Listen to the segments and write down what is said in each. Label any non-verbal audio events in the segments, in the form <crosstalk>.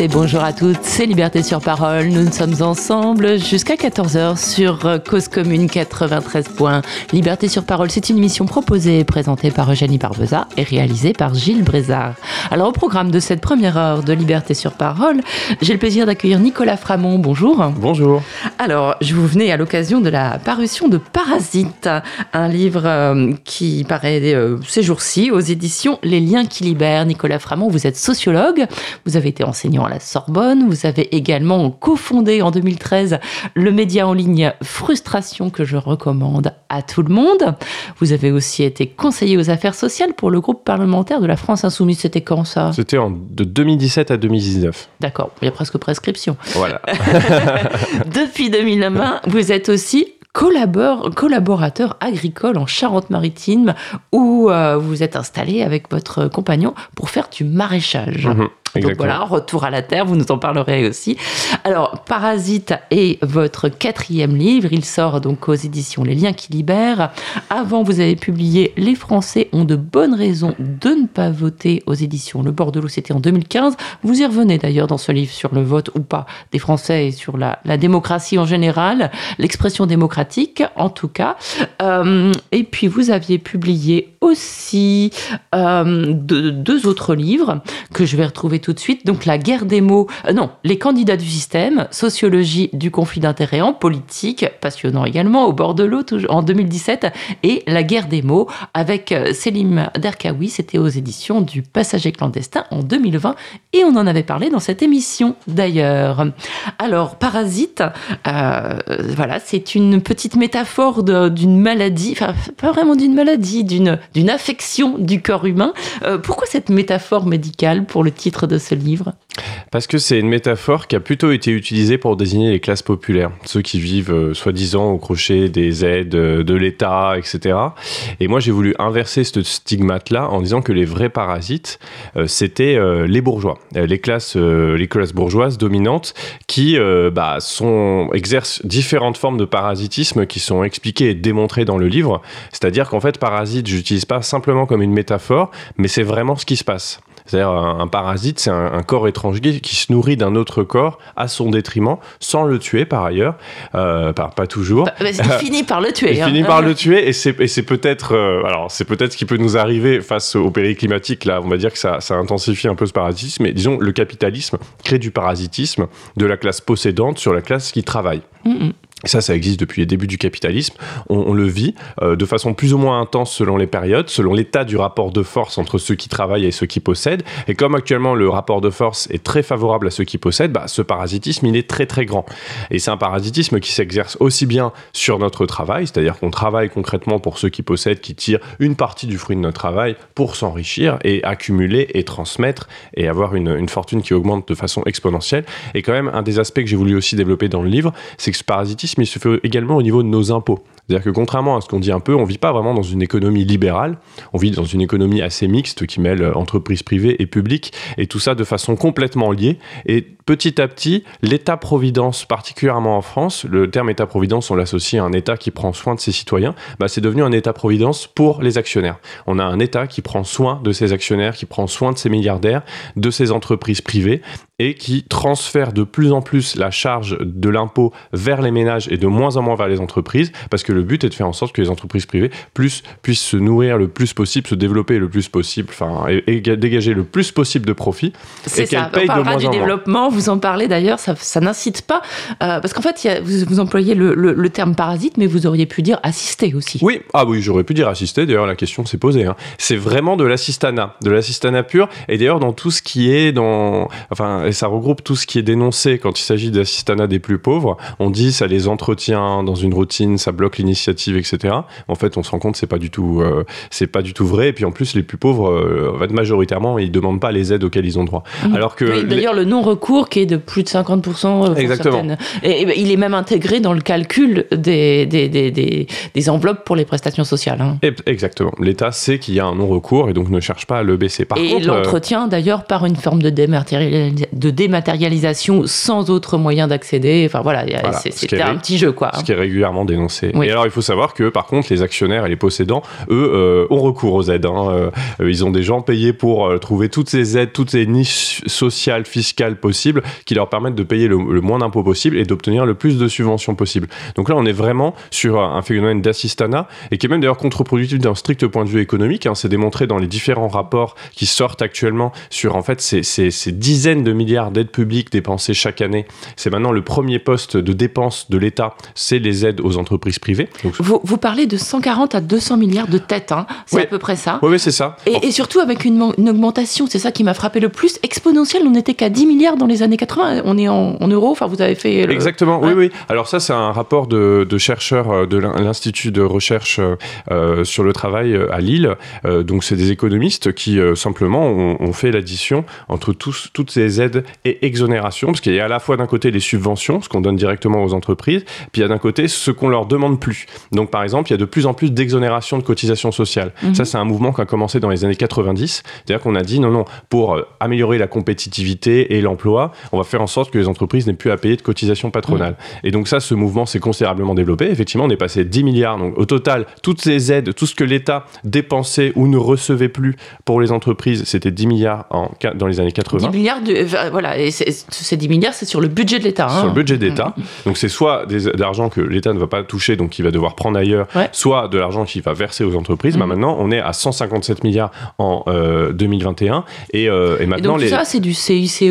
Et bonjour à toutes, c'est Liberté sur Parole. Nous sommes ensemble jusqu'à 14h sur Cause Commune 93 points. Liberté sur Parole, c'est une émission proposée et présentée par Eugénie Barbeza et réalisée par Gilles Brézard. Alors au programme de cette première heure de Liberté sur Parole, j'ai le plaisir d'accueillir Nicolas Framont. Bonjour. Bonjour. Alors, je vous venais à l'occasion de la parution de Parasite, un livre euh, qui paraît euh, ces jours-ci aux éditions Les Liens qui libèrent. Nicolas Framont, vous êtes sociologue, vous avez été enseignant à la Sorbonne. Vous avez également cofondé en 2013 le média en ligne Frustration que je recommande à tout le monde. Vous avez aussi été conseiller aux affaires sociales pour le groupe parlementaire de la France Insoumise. C'était quand ça C'était de 2017 à 2019. D'accord, il y a presque prescription. Voilà. <laughs> Depuis 2020, vous êtes aussi collaborateur agricole en Charente-Maritime où euh, vous êtes installé avec votre compagnon pour faire du maraîchage. Donc voilà, retour à la Terre, vous nous en parlerez aussi. Alors, Parasite est votre quatrième livre. Il sort donc aux éditions Les Liens qui libèrent. Avant, vous avez publié Les Français ont de bonnes raisons de ne pas voter aux éditions Le Bordelot, c'était en 2015. Vous y revenez d'ailleurs dans ce livre sur le vote ou pas des Français et sur la, démocratie en général, l'expression démocratique en tout cas. Euh, et puis, vous aviez publié aussi euh, deux autres livres que je vais retrouver tout de suite. Donc la guerre des mots, euh, non, les candidats du système, sociologie du conflit d'intérêts en politique, passionnant également, au bord de l'eau en 2017, et la guerre des mots avec euh, Selim Derkaoui, c'était aux éditions du Passager clandestin en 2020, et on en avait parlé dans cette émission d'ailleurs. Alors, Parasite, euh, voilà, c'est une petite métaphore d'une maladie, enfin pas vraiment d'une maladie, d'une affection du corps humain. pourquoi cette métaphore médicale pour le titre de ce livre Parce que c'est une métaphore qui a plutôt été utilisée pour désigner les classes populaires, ceux qui vivent euh, soi-disant au crochet des aides euh, de l'État, etc. Et moi, j'ai voulu inverser ce stigmate-là en disant que les vrais parasites, euh, c'était les bourgeois, les classes, les classes bourgeoises dominantes qui bah, exercent différentes formes de parasitisme qui sont expliquées et démontrées dans le livre. C'est-à-dire qu'en fait, parasite, j'utilise pas simplement comme une métaphore, mais c'est vraiment ce qui se passe. C'est-à-dire un, parasite, c'est un, corps étranger qui se nourrit d'un autre corps à son détriment, sans le tuer par ailleurs, euh, pas, toujours. Bah, il <laughs> finit par le tuer. Il finit hein. par le tuer et c'est peut-être, euh, alors c'est peut-être ce qui peut nous arriver face au péril climatique. Là, on va dire que ça, intensifie un peu ce parasitisme. Mais disons, le capitalisme crée du parasitisme de la classe possédante sur la classe qui travaille. Mm, ça, ça existe depuis les débuts du capitalisme. On, le vit euh, de façon plus ou moins intense selon les périodes, selon l'état du rapport de force entre ceux qui travaillent et ceux qui possèdent. Et comme actuellement le rapport de force est très favorable à ceux qui possèdent, bah, ce parasitisme, il est très très grand. Et c'est un parasitisme qui s'exerce aussi bien sur notre travail, c'est-à-dire qu'on travaille concrètement pour ceux qui possèdent, qui tirent une partie du fruit de notre travail pour s'enrichir et accumuler et transmettre et avoir une, une fortune qui augmente de façon exponentielle. Et quand même, un des aspects que j'ai voulu aussi développer dans le livre, c'est que ce parasitisme mais il se fait également au niveau de nos impôts. C'est-à-dire que contrairement à ce qu'on dit un peu, on vit pas vraiment dans une économie libérale, on vit dans une économie assez mixte qui mêle entreprises privées et publiques, et tout ça de façon complètement liée. Et petit à petit, l'État-providence, particulièrement en France, le terme État-providence, on l'associe à un État qui prend soin de ses citoyens, bah, c'est devenu un État-providence pour les actionnaires. On a un État qui prend soin de ses actionnaires, qui prend soin de ses milliardaires, de ses entreprises privées, et qui transfère de plus en plus la charge de l'impôt vers les ménages et de moins en moins vers les entreprises, parce que le but est de faire en sorte que les entreprises privées plus, puissent se nourrir le plus possible, se développer le plus possible, enfin, et, dégager le plus possible de profit. C'est ça. On parlera du développement. Vous en parlez d'ailleurs. Ça, ça n'incite pas, euh, parce qu'en fait, vous, vous, employez le, le, terme parasite, mais vous auriez pu dire assister aussi. Oui. Ah oui, j'aurais pu dire assister. D'ailleurs, la question s'est posée. Hein. C'est vraiment de l'assistanat, de l'assistanat pur. Et d'ailleurs, dans tout ce qui est dans, enfin, et ça regroupe tout ce qui est dénoncé quand il s'agit d'assistanat des plus pauvres. On dit ça les entretient dans une routine, ça bloque initiative, etc. En fait, on se rend compte c'est pas du tout, euh, c'est pas du tout vrai. Et puis en plus, les plus pauvres, euh, majoritairement, ils demandent pas les aides auxquelles ils ont droit. Mmh. Alors que d'ailleurs, le non-recours qui est de plus de 50%. Euh, Exactement. Et, ben, il est même intégré dans le calcul des, des, des, des, enveloppes pour les prestations sociales. Hein. Exactement. L'État sait qu'il y a un non-recours et donc ne cherche pas à le baisser. Par et l'entretient d'ailleurs par une forme de, de dématérialisation sans autre moyen d'accéder. Enfin voilà, c'était un petit jeu quoi. Ce qui est régulièrement dénoncé. Oui, alors, il faut savoir que, par contre, les actionnaires et les possédants, eux, euh, ont recours aux aides. Hein. Euh, ils ont des gens payés pour euh, trouver toutes ces aides, toutes ces niches sociales, fiscales possibles, qui leur permettent de payer le, moins d'impôts possible et d'obtenir le plus de subventions possible. Donc là, on est vraiment sur un phénomène d'assistanat et qui est même d'ailleurs contre-productif d'un strict point de vue économique. Hein. C'est démontré dans les différents rapports qui sortent actuellement sur en fait ces dizaines de milliards d'aides publiques dépensées chaque année. C'est maintenant le premier poste de dépense de l'État, c'est les aides aux entreprises privées. Vous, vous, parlez de 140 à 200 milliards de têtes, hein. c'est à peu près ça. Oui, c'est ça. Et, et, surtout avec une, une augmentation, c'est ça qui m'a frappé le plus, exponentielle. On n'était qu'à 10 milliards dans les années 80. On est en, en euros. Enfin, vous avez fait. Exactement. Oui, oui. Alors ça, c'est un rapport de, de chercheurs euh, de l'Institut de recherche euh, sur le travail euh, à Lille. Euh, donc, c'est des économistes qui euh, simplement ont, ont fait l'addition entre tous, toutes ces aides et exonérations, parce qu'il y a à la fois d'un côté les subventions, ce qu'on donne directement aux entreprises, puis il y a d'un côté ce qu'on leur demande plus. Donc, par exemple, il y a de plus en plus d'exonérations de cotisations sociales. Mmh. Ça, c'est un mouvement qui a commencé dans les années 90. C'est-à-dire qu'on a dit non, non, pour euh, améliorer la compétitivité et l'emploi, on va faire en sorte que les entreprises n'aient plus à payer de cotisations patronales. Mmh. Et donc ça, ce mouvement s'est considérablement développé. Effectivement, on est passé de 10 milliards. Donc au total, toutes ces aides, tout ce que l'État dépensait ou ne recevait plus pour les entreprises, c'était 10 milliards en, dans les années 80. 10 milliards, de, euh, voilà, et ces 10 milliards, c'est sur le budget de l'État. Hein. Sur le budget d'État. Mmh. Donc c'est soit de l'argent que l'État ne va pas toucher, donc va devoir prendre ailleurs, ouais. soit de l'argent qu'il va verser aux entreprises. Mmh. Bah, maintenant, on est à 157 milliards en euh, 2021. Et, euh, et maintenant, et donc, les... ça, c'est du CICE,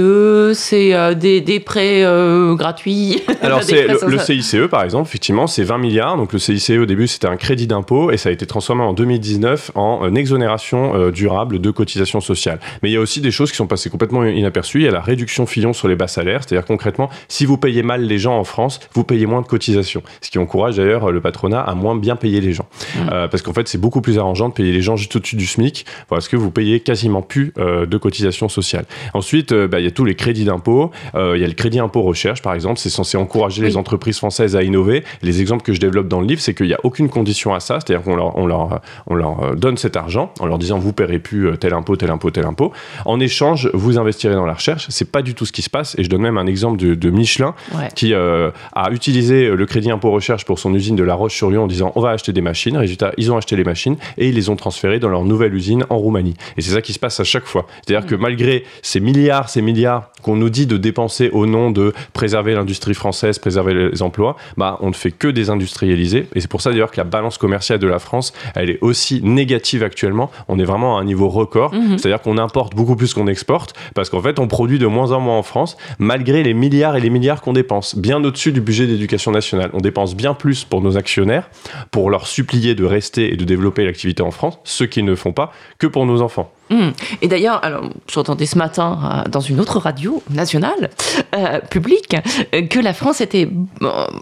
c'est euh, des, des, prêts euh, gratuits. <laughs> Alors, c'est le, le, CICE, par exemple, effectivement, c'est 20 milliards. Donc, le CICE, au début, c'était un crédit d'impôt et ça a été transformé en 2019 en exonération euh, durable de cotisations sociales. Mais il y a aussi des choses qui sont passées complètement inaperçues. Il y a la réduction Fillon sur les bas salaires, c'est-à-dire concrètement, si vous payez mal les gens en France, vous payez moins de cotisations. Ce qui encourage d'ailleurs le patronat à moins bien payer les gens. Mmh. parce qu'en fait, c'est beaucoup plus arrangeant de payer les gens juste au-dessus du SMIC parce que vous payez quasiment plus euh, de cotisations sociales. Ensuite, euh, bah, il y a tous les crédits d'impôt. Euh, il y a le crédit impôt recherche, par exemple. C'est censé encourager oui. les entreprises françaises à innover. Les exemples que je développe dans le livre, c'est qu'il n'y a aucune condition à ça. C'est-à-dire qu'on leur, on leur, on leur donne cet argent en leur disant vous paierez plus tel impôt, tel impôt, tel impôt. En échange, vous investirez dans la recherche. C'est pas du tout ce qui se passe. Et je donne même un exemple de, de Michelin ouais. qui a utilisé le crédit impôt recherche pour son usine de La Roche-sur-Yon en disant on va acheter des machines. Résultat, ils ont acheté les machines et ils les ont transférées dans leur nouvelle usine en Roumanie. Et c'est ça qui se passe à chaque fois. C'est-à-dire mmh. que malgré ces milliards, ces milliards qu'on nous dit de dépenser au nom de préserver l'industrie française, préserver les emplois, bah, on ne fait que désindustrialiser. Et c'est pour ça d'ailleurs que la balance commerciale de la France, elle est aussi négative actuellement. On est vraiment à un niveau record. Mmh. C'est-à-dire qu'on importe beaucoup plus qu'on exporte parce qu'en fait, on produit de moins en moins en France malgré les milliards et les milliards qu'on dépense. Bien au-dessus du budget d'éducation nationale. On dépense bien plus pour nos actionnaires, pour leur supplier de rester et de développer l'activité en France, ce qu'ils ne font pas, que pour nos enfants. Mmh. Et d'ailleurs, alors j'entendais ce matin euh, dans une autre radio nationale euh, publique euh, que la France était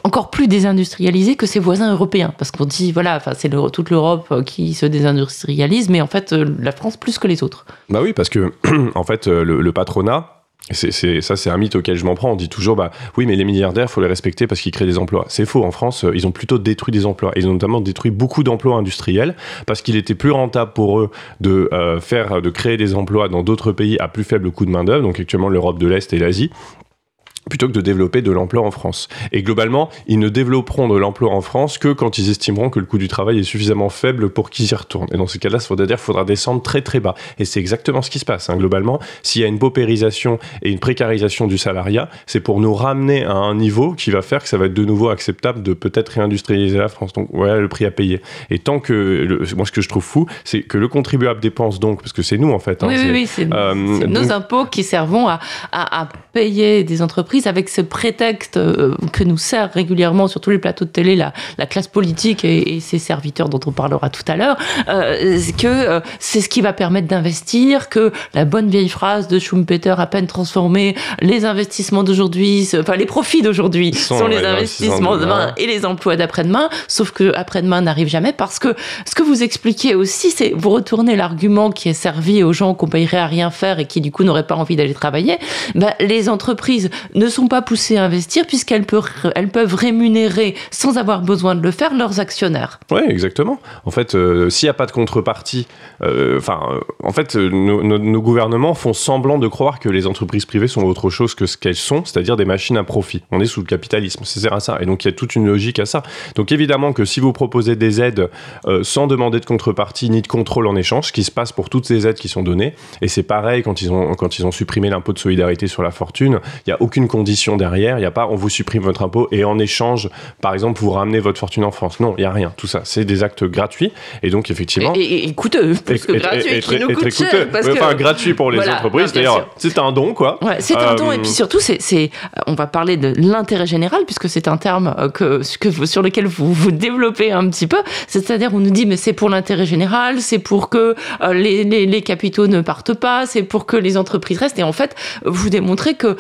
encore plus désindustrialisée que ses voisins européens, parce qu'on dit voilà, enfin c'est le, toute l'Europe qui se désindustrialise, mais en fait la France plus que les autres. Bah oui, parce que <clears throat> en fait le, le patronat c'est, ça, c'est un mythe auquel je m'en prends. On dit toujours, bah oui, mais les milliardaires, faut les respecter parce qu'ils créent des emplois. C'est faux. En France, ils ont plutôt détruit des emplois. Ils ont notamment détruit beaucoup d'emplois industriels parce qu'il était plus rentable pour eux de euh, faire, de créer des emplois dans d'autres pays à plus faible coût de main d'œuvre, donc actuellement l'Europe de l'Est et l'Asie plutôt que de développer de l'emploi en France. Et globalement, ils ne développeront de l'emploi en France que quand ils estimeront que le coût du travail est suffisamment faible pour qu'ils y retournent. Et dans ce cas-là, ça veut dire qu'il faudra descendre très très bas. Et c'est exactement ce qui se passe. Hein. Globalement, s'il y a une paupérisation et une précarisation du salariat, c'est pour nous ramener à un niveau qui va faire que ça va être de nouveau acceptable de peut-être réindustrialiser la France. Donc voilà le prix à payer. Et tant que, le, moi ce que je trouve fou, c'est que le contribuable dépense donc, parce que c'est nous en fait. Hein, oui, oui, oui, c'est euh, nos impôts qui servent à, à, à payer des entreprises avec ce prétexte euh, que nous sert régulièrement sur tous les plateaux de télé la, la classe politique et, et, ses serviteurs dont on parlera tout à l'heure, euh, que euh, c'est ce qui va permettre d'investir, que la bonne vieille phrase de Schumpeter à peine transformée, les investissements d'aujourd'hui, enfin les profits d'aujourd'hui sont, sont, les investissements de demain et les emplois d'après-demain, sauf que après-demain n'arrive jamais parce que ce que vous expliquez aussi, c'est vous retournez l'argument qui est servi aux gens qu'on payerait à rien faire et qui du coup n'auraient pas envie d'aller travailler, ben, les entreprises ne ne sont pas poussées à investir puisqu'elles peuvent, elles peuvent rémunérer sans avoir besoin de le faire leurs actionnaires. Oui, exactement. En fait, euh, s'il n'y a pas de contrepartie, euh, enfin, euh, en fait, nos, gouvernements font semblant de croire que les entreprises privées sont autre chose que ce qu'elles sont, c'est-à-dire des machines à profit. On est sous le capitalisme, c'est à ça. Et donc, il y a toute une logique à ça. Donc, évidemment que si vous proposez des aides sans demander de contrepartie ni de contrôle en échange, ce qui se passe pour toutes ces aides qui sont données, et c'est pareil quand ils ont, quand ils ont supprimé l'impôt de solidarité sur la fortune, il n'y a aucune condition derrière, il n'y a pas on vous supprime votre impôt et en échange, par exemple, vous ramenez votre fortune en France. Non, il n'y a rien. Tout ça, c'est des actes gratuits. Et donc, effectivement. Et, coûteux, parce que gratuit, qui nous coûte cher, enfin, gratuit pour les entreprises. D'ailleurs, c'est un don, quoi. Ouais, c'est un don. Et puis euh, surtout, c'est, on va parler de l'intérêt général, puisque c'est un terme euh, que, que, sur lequel vous vous développez un petit peu. C'est-à-dire, on nous dit, mais c'est pour l'intérêt général, c'est pour que euh, les, les, les, capitaux ne partent pas, c'est pour que les entreprises restent. Et en fait, vous démontrez que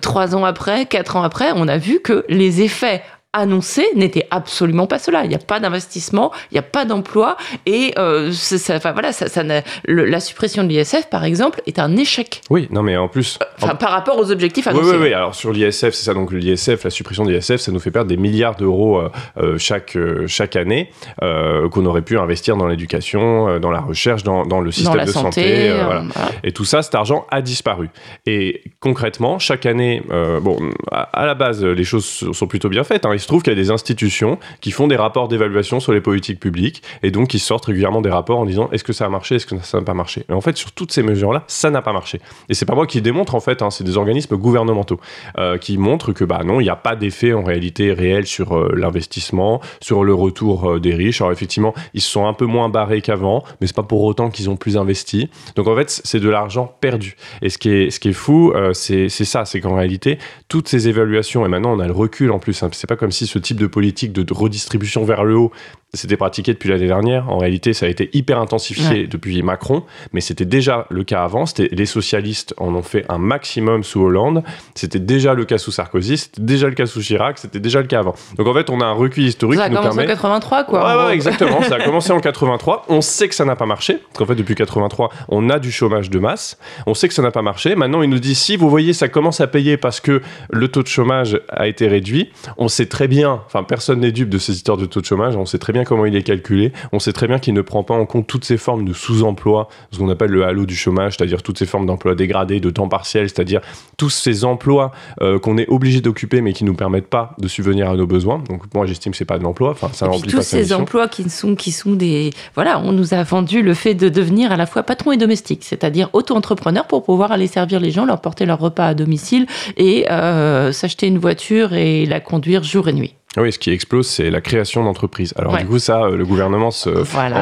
trois ans après, quatre ans après, on a vu que les effets annoncé n'était absolument pas cela. Il n'y a pas d'investissement, il n'y a pas d'emploi et euh, ça, voilà, ça, ça la suppression de l'ISF, par exemple, est un échec. Oui, non, mais en plus. Enfin, par rapport aux objectifs annoncés. Oui, oui, oui. Alors sur l'ISF, c'est ça. Donc l'ISF, la suppression de l'ISF, ça nous fait perdre des milliards d'euros euh, euh, chaque, chaque année qu'on aurait pu investir dans l'éducation, dans la recherche, dans, dans le système de santé. voilà. Et tout ça, cet argent a disparu. Et concrètement, chaque année, bon, à, la base, les choses sont plutôt bien faites. Hein se trouve qu'il y a des institutions qui font des rapports d'évaluation sur les politiques publiques et donc qui sortent régulièrement des rapports en disant est-ce que ça a marché, est-ce que ça n'a pas marché? Mais en fait, sur toutes ces mesures-là, ça n'a pas marché. Et c'est pas moi qui démontre en fait, hein, c'est des organismes gouvernementaux euh, qui montrent que bah non, il n'y a pas d'effet en réalité réel sur euh, l'investissement, sur le retour euh, des riches. Alors effectivement, ils se sont un peu moins barrés qu'avant, mais c'est pas pour autant qu'ils ont plus investi. Donc en fait, c'est de l'argent perdu. Et ce qui est, ce qui est fou, c'est ça, c'est qu'en réalité, toutes ces évaluations, et maintenant on a le recul en plus, hein, c'est pas comme si ce type de politique de redistribution vers le haut c'était pratiqué depuis l'année dernière. En réalité, ça a été hyper intensifié depuis Macron, mais c'était déjà le cas avant. Les socialistes en ont fait un maximum sous Hollande. C'était déjà le cas sous Sarkozy, c'était déjà le cas sous Chirac, c'était déjà le cas avant. Donc en fait, on a un recul historique ça qui nous permet. Ça a commencé en 83, quoi. Ouais, ouais, exactement. ça a <laughs> commencé en 83. On sait que ça n'a pas marché. Parce qu'en fait, depuis 83, on a du chômage de masse. On sait que ça n'a pas marché. Maintenant, il nous dit si vous voyez, ça commence à payer parce que le taux de chômage a été réduit. On sait très bien, enfin, personne n'est dupe de ces histoires de taux de chômage. On sait très bien comment il est calculé. On sait très bien qu'il ne prend pas en compte toutes ces formes de sous-emploi, ce qu'on appelle le halo du chômage, c'est-à-dire toutes ces formes d'emploi dégradés, de temps partiel, c'est-à-dire tous ces emplois euh, qu'on est obligé d'occuper mais qui ne nous permettent pas de subvenir à nos besoins. Donc moi j'estime que c'est pas de l'emploi, enfin ça remplit tous ces emplois qui sont qui sont des voilà, on nous a vendu le fait de devenir à la fois patron et domestique, c'est-à-dire auto-entrepreneur pour pouvoir aller servir les gens, leur porter leur repas à domicile et euh, s'acheter une voiture et la conduire jour et nuit. Ah oui, ce qui explose, c'est la création d'entreprises. Alors du coup, ça, euh, le gouvernement se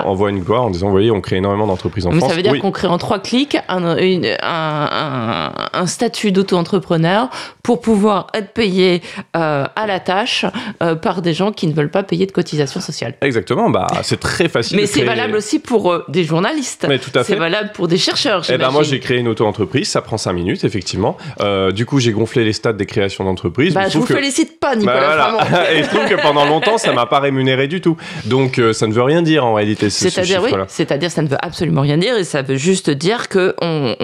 envoie une gloire en disant, vous voyez, on crée énormément d'entreprises en Mais France. Ça veut dire qu'on crée en trois clics un, un, un, statut d'auto-entrepreneur pour pouvoir être payé euh, à la tâche euh, par des gens qui ne veulent pas payer de cotisation sociale. Exactement, bah, c'est très facile. Mais c'est valable aussi pour des journalistes. Mais tout à fait. C'est valable pour des chercheurs. Eh ben moi, j'ai créé une auto-entreprise, ça prend cinq minutes, effectivement. du coup, j'ai gonflé les stats des créations d'entreprises. Bah, je vous félicite pas, Nicolas. Bah, <laughs> je trouve que pendant longtemps, ça m'a pas rémunéré du tout. Donc, euh, ça ne veut rien dire en réalité. C'est-à-dire, oui, c'est-à-dire, ça ne veut absolument rien dire et ça veut juste dire que on,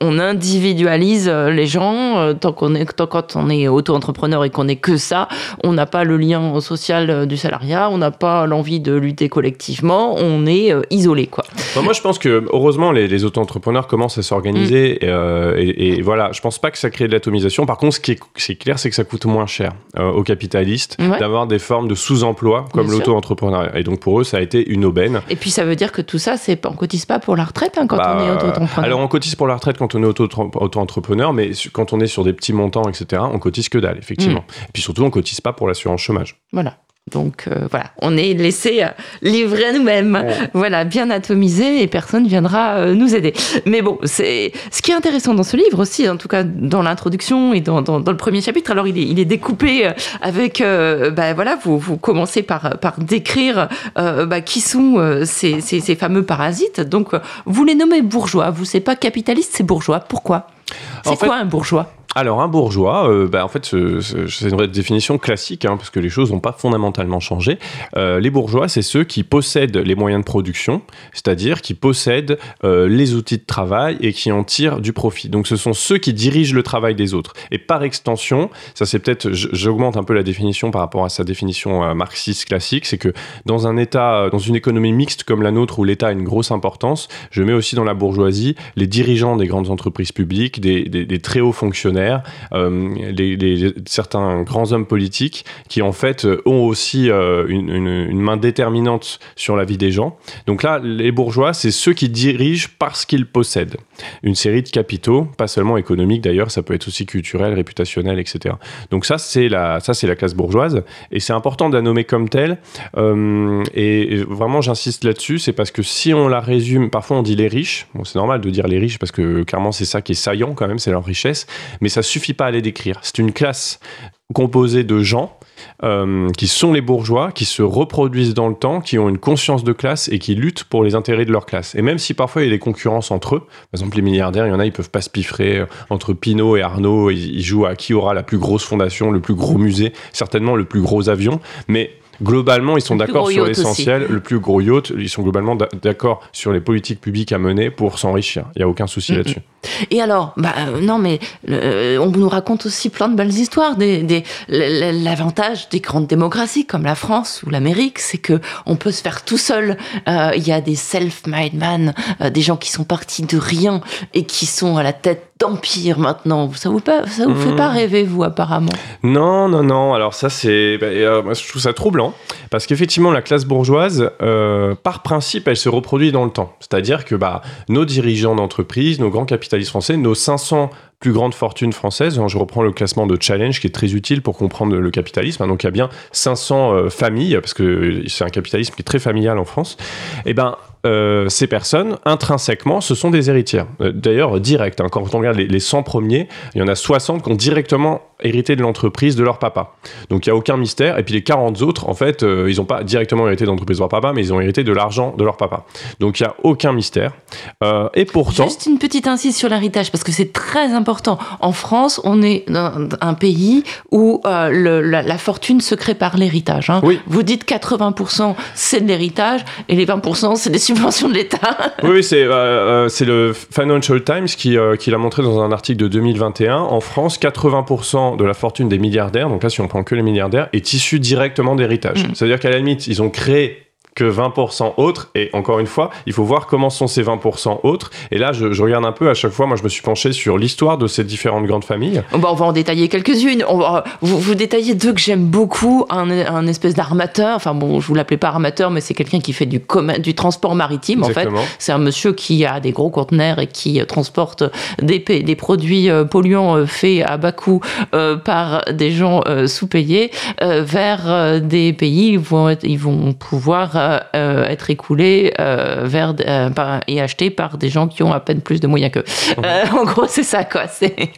on, individualise euh, les gens euh, tant qu'on est, tant quand on est auto-entrepreneur et qu'on est que ça, on n'a pas le lien social du salariat, on n'a pas l'envie de lutter collectivement, on est isolé, quoi. moi, je pense que heureusement, les, auto-entrepreneurs commencent à s'organiser mm. et, voilà, je pense pas que ça crée de l'atomisation. Par contre, ce qui est, clair, c'est que ça coûte moins cher aux capitalistes d'avoir des formes de sous-emploi comme l'auto-entrepreneuriat. Et donc pour eux, ça a été une aubaine. Et puis ça veut dire que tout ça, c'est on cotise pas pour la retraite hein, quand bah, on est auto-entrepreneur. Alors on cotise pour la retraite quand on est auto-entrepreneur, mais quand on est sur des petits montants, etc., on cotise que dalle, effectivement. Mm. Et puis surtout, on cotise pas pour l'assurance chômage. Voilà. Donc euh, voilà, on est laissé euh, livrer à nous-mêmes. Voilà, bien atomisé et personne viendra euh, nous aider. Mais bon, c'est ce qui est intéressant dans ce livre aussi, en tout cas dans l'introduction et dans, dans, le premier chapitre. Alors il est, il est découpé avec, bah, voilà, vous, vous commencez par, par décrire bah, qui sont ces, ces, ces, fameux parasites. Donc vous les nommez bourgeois. Vous c'est pas capitaliste, c'est bourgeois. Pourquoi? C'est quoi un bourgeois? Alors, un bourgeois, euh, bah, en fait, c'est une définition classique, hein, parce que les choses n'ont pas fondamentalement changé. Euh, les bourgeois, c'est ceux qui possèdent les moyens de production, c'est-à-dire qui possèdent euh, les outils de travail et qui en tirent du profit. Donc, ce sont ceux qui dirigent le travail des autres. Et par extension, ça c'est peut-être, j'augmente un peu la définition par rapport à sa définition marxiste classique, c'est que dans un État, dans une économie mixte comme la nôtre, où l'État a une grosse importance, je mets aussi dans la bourgeoisie les dirigeants des grandes entreprises publiques, des, des très hauts fonctionnaires, euh, certains grands hommes politiques qui en fait euh, ont aussi euh, une, main déterminante sur la vie des gens. Donc là, les bourgeois, c'est ceux qui dirigent parce qu'ils possèdent une série de capitaux, pas seulement économiques d'ailleurs, ça peut être aussi culturel, réputationnel, etc. Donc ça, c'est la, ça, c'est la classe bourgeoise et c'est important de la nommer comme telle. et vraiment, j'insiste là-dessus, c'est parce que si on la résume, parfois on dit les riches. C'est normal de dire les riches parce que clairement c'est ça qui est saillant quand même, c'est leur richesse. Mais ça suffit pas à les décrire. C'est une classe composée de gens euh, qui sont les bourgeois, qui se reproduisent dans le temps, qui ont une conscience de classe et qui luttent pour les intérêts de leur classe. Et même si parfois il y a des concurrences entre eux, par exemple les milliardaires, il y en a, ils peuvent pas se piffrer euh, entre Pinot et Arnaud, ils, ils jouent à qui aura la plus grosse fondation, le plus gros musée, certainement le plus gros avion, mais globalement, ils sont d'accord sur l'essentiel. Le plus gros yacht, ils sont globalement d'accord sur les politiques publiques à mener pour s'enrichir. Il n'y a aucun souci là-dessus. Et alors, bah, euh, non, mais euh, on nous raconte aussi plein de belles histoires. Des, L'avantage des grandes démocraties comme la France ou l'Amérique, c'est que on peut se faire tout seul. Euh, il y a des self-made men, des gens qui sont partis de rien et qui sont à la tête d'empire maintenant. Ça vous, pas, ça vous fait pas hmm. rêver, vous, apparemment? Non, non, non. Alors ça, c'est... Bah, je trouve ça troublant. Parce qu'effectivement, la classe bourgeoise, par principe, elle se reproduit dans le temps. C'est-à-dire que bah, nos dirigeants d'entreprise, nos grands capitalistes, français, nos 500 plus grandes fortunes françaises, je reprends le classement de Challenge qui est très utile pour comprendre le capitalisme, donc il y a bien 500 euh, familles, parce que c'est un capitalisme qui est très familial en France, et eh ben euh, ces personnes, intrinsèquement, ce sont des héritières. Euh, d'ailleurs, direct. Hein. quand on regarde les, 100 premiers, il y en a 60 qui ont directement hérité de l'entreprise de leur papa. Donc il n'y a aucun mystère. Et puis les 40 autres, en fait, ils n'ont pas directement hérité de l'entreprise de leur papa, mais ils ont hérité de l'argent de leur papa. Donc il n'y a aucun mystère. et pourtant... Juste une petite insiste sur l'héritage, parce que c'est très important. En France, on est dans un pays où euh, la, fortune se crée par l'héritage. Hein. Vous dites 80% c'est de l'héritage et les 20% c'est des subventions de l'État. <laughs> oui, c'est euh, euh, c'est le Financial Times qui, qui l'a montré dans un article de 2021. En France, 80% de la fortune des milliardaires, donc là si on prend que les milliardaires, est issue directement d'héritage. Mm. C'est-à-dire qu'à la limite, ils ont créé que 20% autres. Et encore une fois, il faut voir comment sont ces 20% autres. Et là, je, regarde un peu à chaque fois, moi je me suis penché sur l'histoire de ces différentes grandes familles. on va en détailler quelques-unes. Vous, vous détaillez deux que j'aime beaucoup. Un, un espèce d'armateur, enfin bon, je vous l'appelais pas armateur, mais c'est quelqu'un qui fait du, du transport maritime en fait. C'est un monsieur qui a des gros conteneurs et qui euh, transporte des, des produits euh, polluants euh, faits à bas coût par des gens sous-payés vers des pays où ils vont pouvoir euh, être écoulés euh, vers, euh, et achetés par des gens qui ont à peine plus de moyens qu'eux. en gros, c'est ça, quoi.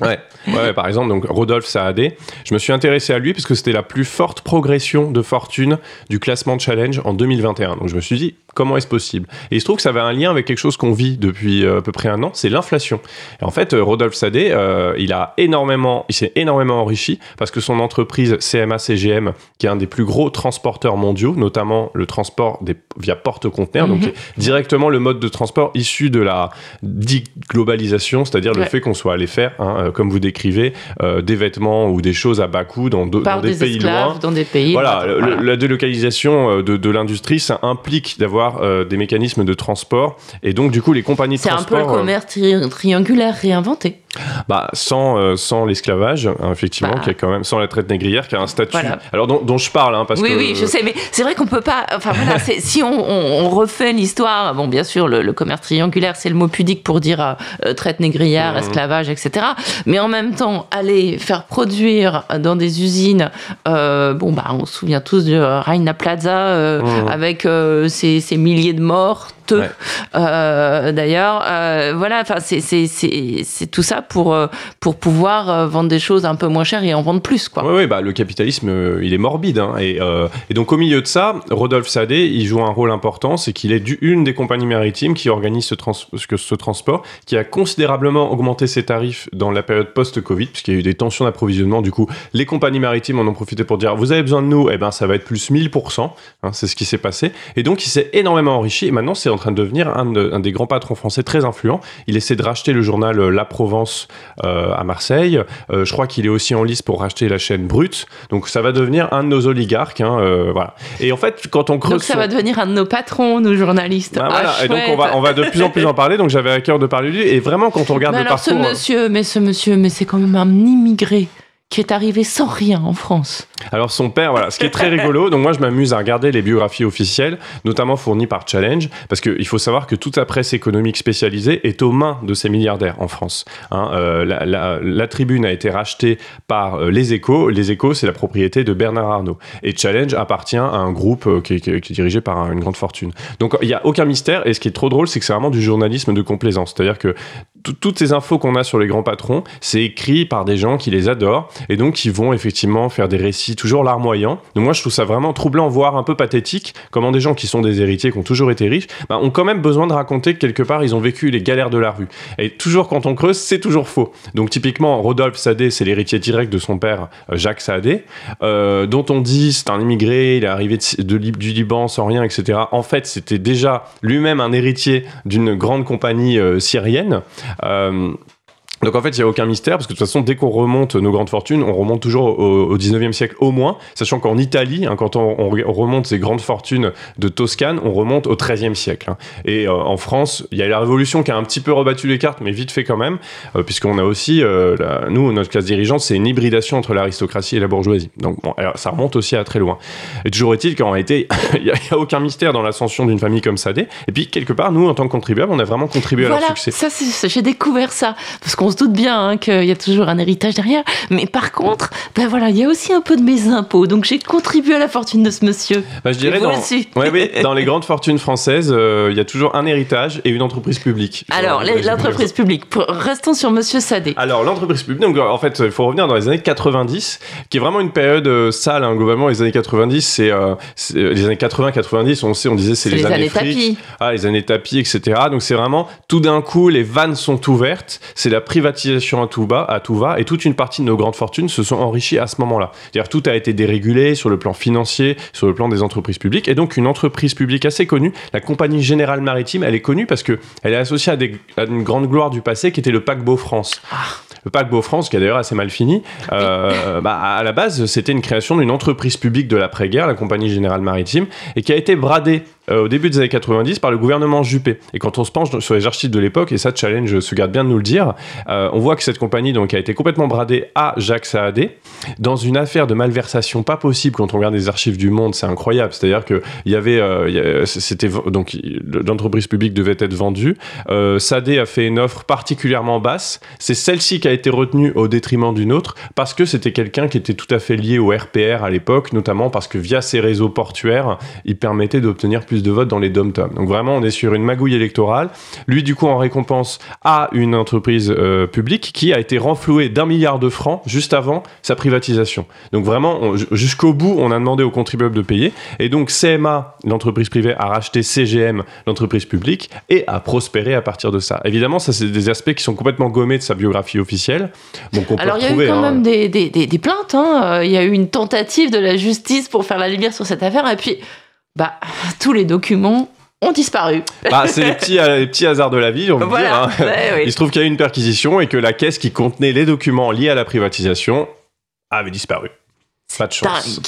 Ouais. ouais. par exemple, donc Rodolphe Saadé, je me suis intéressé à lui parce que c'était la plus forte progression de fortune du classement challenge en 2021. Donc je me suis dit, comment est-ce possible? Et il se trouve que ça avait un lien avec quelque chose qu'on vit depuis à peu près un an, c'est l'inflation. En fait, Rodolphe Sadé, il a énormément, il s'est énormément enrichi parce que son entreprise CMA CGM, qui est un des plus gros transporteurs mondiaux, notamment le transport des, via porte-conteneurs, donc mhm. directement le mode de transport issu de la globalisation, c'est-à-dire le fait qu'on soit allé faire, hein, euh, comme vous décrivez, euh, des vêtements ou des choses à bas coût dans, dans des, pays loin. Dans des pays. Voilà, la délocalisation euh, de, de l'industrie, ça implique d'avoir des mécanismes de transport et donc du coup les compagnies de transport. C'est un peu le commerce triangulaire réinventé bah, sans, euh, sans l'esclavage, hein, effectivement, bah. qui est quand même sans la traite négrière, qui a un statut. Alors dont, dont, je parle, hein, parce oui, que. Oui, je sais, mais c'est vrai qu'on peut pas. Enfin voilà, <laughs> si on, on, refait l'histoire, bon, bien sûr, le, commerce triangulaire, c'est le mot pudique pour dire euh, euh, traite négrière, mmh. esclavage, etc. Mais en même temps, aller faire produire dans des usines, bon, bah, on se souvient tous de Reina Plaza mmh. avec ses, milliers de morts honteux d'ailleurs. voilà, enfin c'est tout ça pour pour pouvoir vendre des choses un peu moins chères et en vendre plus quoi. Oui, bah le capitalisme il est morbide hein, et, et, donc au milieu de ça, Rodolphe Sadé il joue un rôle important, c'est qu'il est, une des compagnies maritimes qui organise ce, ce transport, qui a considérablement augmenté ses tarifs dans la période post-Covid, puisqu'il y a eu des tensions d'approvisionnement. Du coup, les compagnies maritimes en ont profité pour dire vous avez besoin de nous, et eh ben ça va être plus 1000%. Hein, c'est ce qui s'est passé. Et donc, il s'est énormément enrichi. Et maintenant, c'est en train de devenir un, des grands patrons français très influents. Il essaie de racheter le journal euh, La Provence euh, à Marseille. Euh, je crois qu'il est aussi en liste pour racheter la chaîne Brut. Donc, ça va devenir un de nos oligarques. Hein, voilà. Et en fait, quand on creuse. Donc, ça va devenir un de nos patrons, nos journalistes. Bah, voilà. Ah, et donc, on va, on va de plus en plus en parler. Donc, j'avais à cœur de parler de lui. Et vraiment, quand on regarde mais le alors, Ce monsieur, mais ce monsieur, mais c'est quand même un immigré qui est arrivé sans rien en France. Alors son père, voilà, ce qui est très rigolo, donc moi je m'amuse à regarder les biographies officielles, notamment fournies par Challenge, parce qu'il faut savoir que toute la presse économique spécialisée est aux mains de ces milliardaires en France. Hein. Euh, la, tribune a été rachetée par euh, Les Échos, Les Échos c'est la propriété de Bernard Arnault, et Challenge appartient à un groupe euh, qui, est dirigé par une grande fortune. Donc il n'y a aucun mystère, et ce qui est trop drôle, c'est que c'est vraiment du journalisme de complaisance, c'est-à-dire que toutes ces infos qu'on a sur les grands patrons, c'est écrit par des gens qui les adorent, et donc qui vont effectivement faire des récits toujours larmoyants. Donc moi je trouve ça vraiment troublant, voire un peu pathétique, comment des gens qui sont des héritiers, qui ont toujours été riches, bah, ont quand même besoin de raconter que quelque part ils ont vécu les galères de la rue. Et toujours quand on creuse, c'est toujours faux. Donc typiquement, Rodolphe Sadé, c'est l'héritier direct de son père, euh, Jacques Sadé, euh, dont on dit c'est un immigré, il est arrivé de, du Liban sans rien, etc. En fait, c'était déjà lui-même un héritier d'une grande compagnie euh, syrienne. Euh, donc en fait, il n'y a aucun mystère, parce que de toute façon, dès qu'on remonte nos grandes fortunes, on remonte toujours au, 19e siècle au moins, sachant qu'en Italie, hein, quand on, remonte ces grandes fortunes de Toscane, on remonte au 13e siècle. Hein. Et euh, en France, il y a la Révolution qui a un petit peu rebattu les cartes, mais vite fait quand même, euh, puisqu'on a aussi, euh, nous, notre classe dirigeante, c'est une hybridation entre l'aristocratie et la bourgeoisie. Donc bon, alors, ça remonte aussi à très loin. Et toujours est-il qu'en réalité, <laughs> il n'y a, aucun mystère dans l'ascension d'une famille comme Sadé. Et puis, quelque part, nous, en tant que contribuables, on a vraiment contribué à leur succès. Ça, j'ai découvert ça, parce qu'on on se doute bien hein, qu'il y a toujours un héritage derrière. Mais par contre, ben voilà, il y a aussi un peu de mes impôts. Donc j'ai contribué à la fortune de ce monsieur. Bah, je dirais dans, oui, dans les grandes fortunes françaises, euh, il y a toujours un héritage et une entreprise publique. Alors, l'entreprise publique. restons sur monsieur Sadé. Alors, l'entreprise publique, donc, en fait, il faut revenir dans les années 90, qui est vraiment une période euh, sale, hein, globalement. Les années 90, c'est euh, les années 80-90, on sait, on disait c'est les, les, années, années tapis. Ah, les années tapis, etc. Donc c'est vraiment tout d'un coup, les vannes sont ouvertes. C'est la privatisation à tout, bas, à tout va, et toute une partie de nos grandes fortunes se sont enrichies à ce moment-là. C'est-à-dire tout a été dérégulé sur le plan financier, sur le plan des entreprises publiques, et donc une entreprise publique assez connue, la Compagnie Générale Maritime, elle est connue parce que elle est associée à, une grande gloire du passé qui était le paquebot France. Ah. Le paquebot France, qui a d'ailleurs assez mal fini, euh, <laughs> bah, à la base, c'était une création d'une entreprise publique de l'après-guerre, la Compagnie Générale Maritime, et qui a été bradée euh, au début des années 90 par le gouvernement Juppé. Et quand on se penche sur les archives de l'époque, et ça, Challenge se garde bien de nous le dire, euh, on voit que cette compagnie donc, a été complètement bradée à Jacques Saadé dans une affaire de malversation pas possible quand on regarde les archives du Monde, c'est incroyable. C'est-à-dire qu'il y avait, euh, c'était donc l'entreprise publique devait être vendue. Saadé a fait une offre particulièrement basse. C'est celle-ci qui a été retenue au détriment d'une autre parce que c'était quelqu'un qui était tout à fait lié au RPR à l'époque, notamment parce que via ses réseaux portuaires, il permettait d'obtenir plus de votes dans les dom Donc vraiment, on est sur une magouille électorale. Lui, du coup, en récompense, a une entreprise euh, publique qui a été renflouée d'un milliard de francs juste avant sa privatisation. Donc vraiment, jusqu'au bout, on a demandé aux contribuables de payer. Et donc CMA, l'entreprise privée, a racheté CGM, l'entreprise publique, et a prospéré à partir de ça. Évidemment, ça, c'est des aspects qui sont complètement gommés de sa biographie officielle. Donc on Alors, il y a eu quand même des, des, des, plaintes. Hein. Il y a eu une tentative de la justice pour faire la lumière sur cette affaire. Et puis, bah, tous les documents ont disparu. Bah, c'est les petits, euh, les petits hasards de la vie, on peut dire. Hein. Il se trouve qu'il y a eu une perquisition et que la caisse qui contenait les documents liés à la privatisation avait disparu. <laughs> Pas de chance.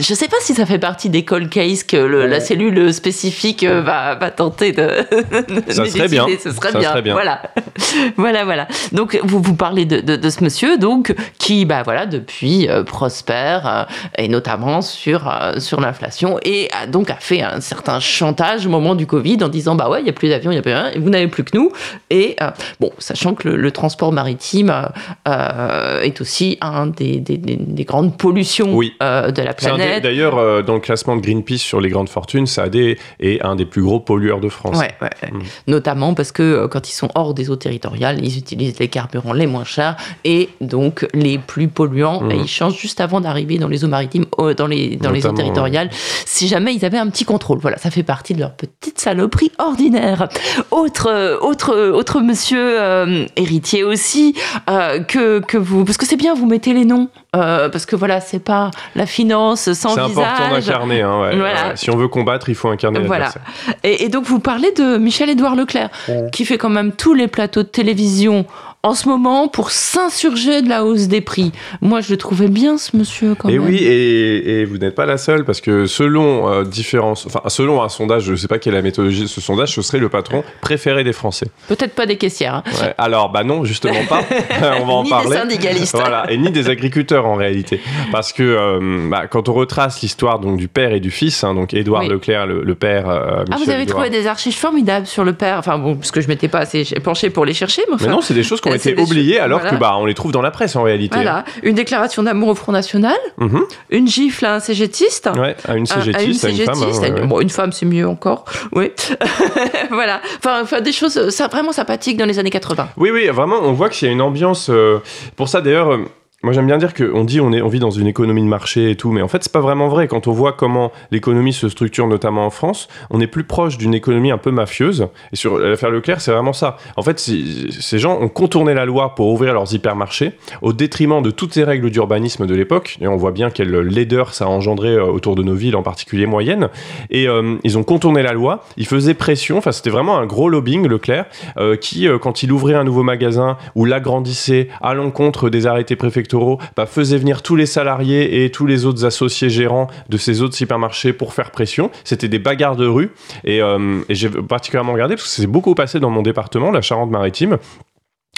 Je sais pas si ça fait partie des cold cases que la cellule spécifique euh, va, va tenter de. ça serait bien. Ce serait, bien. serait bien. Voilà, <laughs> voilà, voilà. Donc vous vous parlez de, de, ce monsieur donc qui bah voilà depuis euh, prospère euh, et notamment sur sur l'inflation et a donc a fait un certain chantage au moment du Covid en disant bah ouais il y a plus d'avions il y a plus rien vous n'avez plus que nous et bon sachant que le, transport maritime est aussi un des des grandes pollutions Oui. euh, de la des- planète. D'ailleurs, euh, dans le classement de Greenpeace sur les grandes fortunes, Saad est un des plus gros pollueurs de France. Ouais, ouais, ouais. Mm. Notamment parce que euh, quand ils sont hors des eaux territoriales, ils utilisent les carburants les moins chers et donc les plus polluants. Mm. Ils changent juste avant d'arriver dans les eaux maritimes, dans les, dans les eaux territoriales, si jamais ils avaient un petit contrôle. Voilà, ça fait partie de leur petite saloperie ordinaire. Autre, autre, autre monsieur héritier aussi, que, que vous. Parce que c'est bien, vous mettez les noms. Euh, parce que voilà, c'est pas la finance sans C'est visage. important d'incarner. hein, ouais. Voilà. Ouais. Si on veut combattre, il faut incarner Voilà. et donc vous parlez de Michel-Édouard Leclerc, qui fait quand même tous les plateaux de télévision en ce moment pour s'insurger de la hausse des prix. Moi, je le trouvais bien, ce monsieur, quand Et même. oui, et, et vous n'êtes pas la seule, parce que selon euh, enfin selon un sondage, je ne sais pas quelle est la méthodologie de ce sondage, ce serait le patron préféré des Français. Peut-être pas des caissières. hein. Ouais. Alors, bah non, justement pas. <laughs> on va en Ni parler. des syndicalistes. Voilà, et ni des agriculteurs en réalité, parce que euh, bah, quand on retrace l'histoire donc du père et du fils, hein, donc Édouard Oui. Leclerc, le, le père. euh, Ah, vous avez trouvé des archives formidables sur le père. Enfin bon, parce que je m'étais pas assez penchée pour les chercher, mais enfin. Mais non, c'est des choses qui ont Euh, été choses- alors voilà. que bah on les trouve dans la presse en réalité. Voilà, une déclaration d'amour au Front National, Mhm. une gifle à un cégétiste. Ouais, à une à- à une cégétiste, à une, femme. cégétiste, hein, à une- ouais, ouais. bon, une femme, c'est mieux encore. Oui. <laughs> voilà. Enfin, enfin, des choses euh, ça, vraiment sympathiques dans les années 80. Oui, oui, vraiment, on voit qu'il y a une ambiance. euh, pour ça, d'ailleurs, euh, moi j'aime bien dire qu'on dit on, est, on vit dans une économie de marché et tout, mais en fait, c'est pas vraiment vrai. Quand on voit comment l'économie se structure, notamment en France, on est plus proche d'une économie un peu mafieuse. Et sur l'affaire Leclerc, c'est vraiment ça. En fait, ces gens ont contourné la loi pour ouvrir leurs hypermarchés au détriment de toutes les règles d'urbanisme de l'époque. Et on voit bien quelle laideur ça a engendré euh, autour de nos villes, en particulier moyennes. Et euh, ils ont contourné la loi, ils faisaient pression, enfin c'était vraiment un gros lobbying Leclerc, euh, qui quand il ouvrait un nouveau magasin ou l'agrandissait à l'encontre des arrêtés préfectoraux, bah, faisait venir tous les salariés et tous les autres associés gérants de ces autres supermarchés pour faire pression. C'était des bagarres de rue et, euh, et j'ai particulièrement regardé parce que c'est beaucoup passé dans mon département, la Charente-Maritime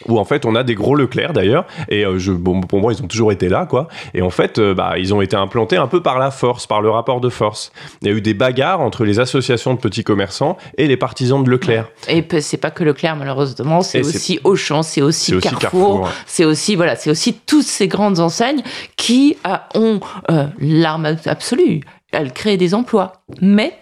où en fait on a des gros Leclerc d'ailleurs et euh, je, bon, pour moi ils ont toujours été là quoi et en fait euh, bah, ils ont été implantés un peu par la force par le rapport de force il y a eu des bagarres entre les associations de petits commerçants et les partisans de Leclerc Et c'est pas que Leclerc, malheureusement, c'est aussi Auchan, c'est aussi, Carrefour, c'est aussi, voilà, c'est aussi toutes ces grandes enseignes qui euh, ont euh, l'arme absolue. Elles créent des emplois. Mais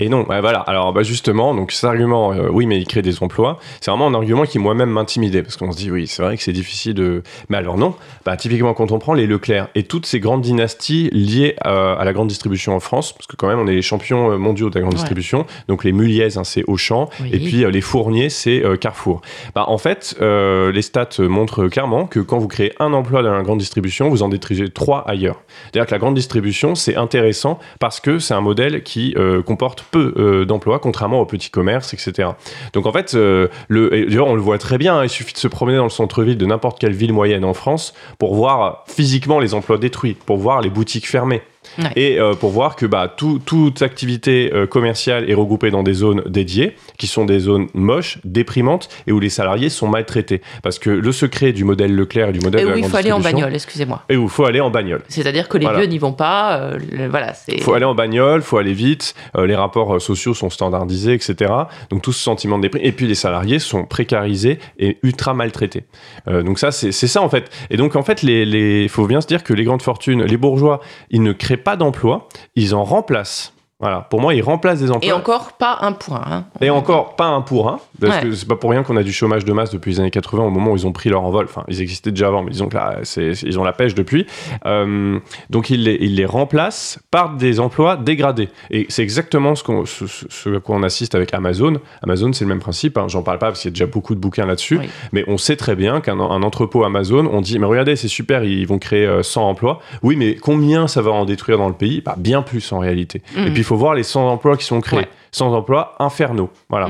Et non, bah voilà. Alors bah justement, donc cet argument, euh, oui, mais il crée des emplois, c'est vraiment un argument qui moi-même m'intimidait parce qu'on se dit oui, c'est vrai que c'est difficile de. Mais alors non. Bah typiquement quand on prend les Leclerc et toutes ces grandes dynasties liées euh, à la grande distribution en France, parce que quand même on est les champions euh, mondiaux de la grande Ouais. distribution. Donc les Muliez, hein, c'est Auchan, Oui. et puis euh, les Fourniers, c'est euh, Carrefour. Bah en fait, les stats montrent clairement que quand vous créez un emploi dans la grande distribution, vous en détruisez trois ailleurs. C'est-à-dire que la grande distribution, c'est intéressant parce que c'est un modèle qui comporte peu euh, d'emplois, contrairement au petit commerce, etc. Donc en fait, euh, le, on le voit très bien, hein, il suffit de se promener dans le centre-ville de n'importe quelle ville moyenne en France pour voir physiquement les emplois détruits, pour voir les boutiques fermées. Ouais. Et euh, pour voir que bah, tout- toute activité euh, commerciale est regroupée dans des zones dédiées, qui sont des zones moches, déprimantes, et où les salariés sont maltraités. Parce que le secret du modèle Leclerc et du modèle et de où la il faut aller en bagnole, excusez-moi. Et où il faut aller en bagnole. C'est-à-dire que les Voilà. vieux n'y vont pas. euh, le- voilà. Il faut aller en bagnole, faut aller vite, les rapports sociaux sont standardisés, etc. Donc tout ce sentiment de déprime. Et puis les salariés sont précarisés et ultra maltraités. Donc ça, c'est c'est ça en fait. Et donc en fait, il les, les- faut bien se dire que les grandes fortunes, les bourgeois, ils ne créent pas d'emplois, ils en remplacent. Voilà, pour moi, ils remplacent des emplois. Et encore pas un point. hein. Et encore pas un pour un, parce Ouais. que c'est pas pour rien qu'on a du chômage de masse depuis les années 80 au moment où ils ont pris leur envol. Enfin, ils existaient déjà avant, mais disons que là, ils ont la pêche depuis. Euh, donc ils les, remplacent par des emplois dégradés. Et c'est exactement ce, qu'on, ce, ce- ce à quoi on assiste avec Amazon. Amazon, c'est le même principe. hein. J'en parle pas parce qu'il y a déjà beaucoup de bouquins là-dessus. Oui. Mais on sait très bien qu'un un entrepôt Amazon, on dit, mais regardez, c'est super, ils vont créer euh, 100 emplois. Oui, mais combien ça va en détruire dans le pays? Bah, Bien plus en réalité. Mhm. Et puis il faut voir les 100 emplois qui sont créés. Ouais. 100 emplois infernaux. Voilà.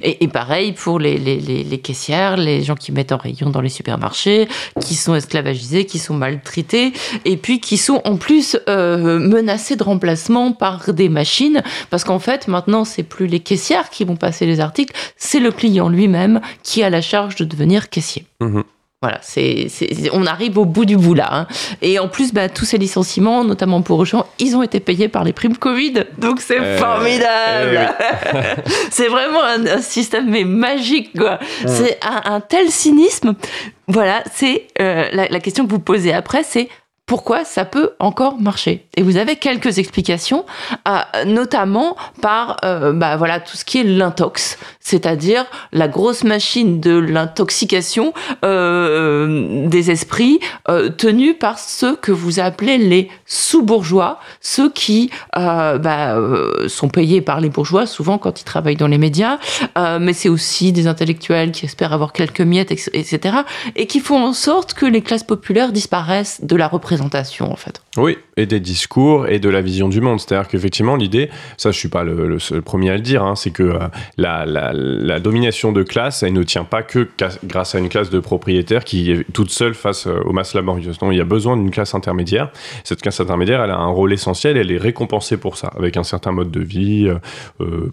Et, et pareil pour les, les, les, les caissières, les gens qui mettent en rayon dans les supermarchés, qui sont esclavagisés, qui sont maltraités, et puis qui sont en plus euh, menacés de remplacement par des machines, parce qu'en fait maintenant c'est plus les caissières qui vont passer les articles, c'est le client lui-même qui a la charge de devenir caissier. Mhm. Voilà, c'est, on arrive au bout du bout là. hein. Et en plus, bah, tous ces licenciements, notamment pour Auchan, ils ont été payés par les primes Covid. Donc c'est Euh, formidable. <laughs> c'est vraiment un, un système mais magique quoi. C'est un, un tel cynisme. Voilà, c'est euh, la, la question que vous posez après, c'est pourquoi ça peut encore marcher. Et vous avez quelques explications, euh, notamment par euh, bah, voilà, tout ce qui est l'intox, c'est-à-dire la grosse machine de l'intoxication euh, des esprits tenue par ceux que vous appelez les sous-bourgeois, ceux qui bah, sont payés par les bourgeois, souvent quand ils travaillent dans les médias, mais c'est aussi des intellectuels qui espèrent avoir quelques miettes, etc., et qui font en sorte que les classes populaires disparaissent de la représentation en fait. Oui, et des discours et de la vision du monde. C'est-à-dire qu'effectivement, l'idée, ça je suis pas le, premier à le dire, hein, c'est que euh, la, domination de classe, elle ne tient pas que grâce à une classe de propriétaires qui est toute seule face euh, aux masses laborieuses. Non, il y a besoin d'une classe intermédiaire. Cette classe intermédiaire, elle a un rôle essentiel, elle est récompensée pour ça, avec un certain mode de vie. Euh,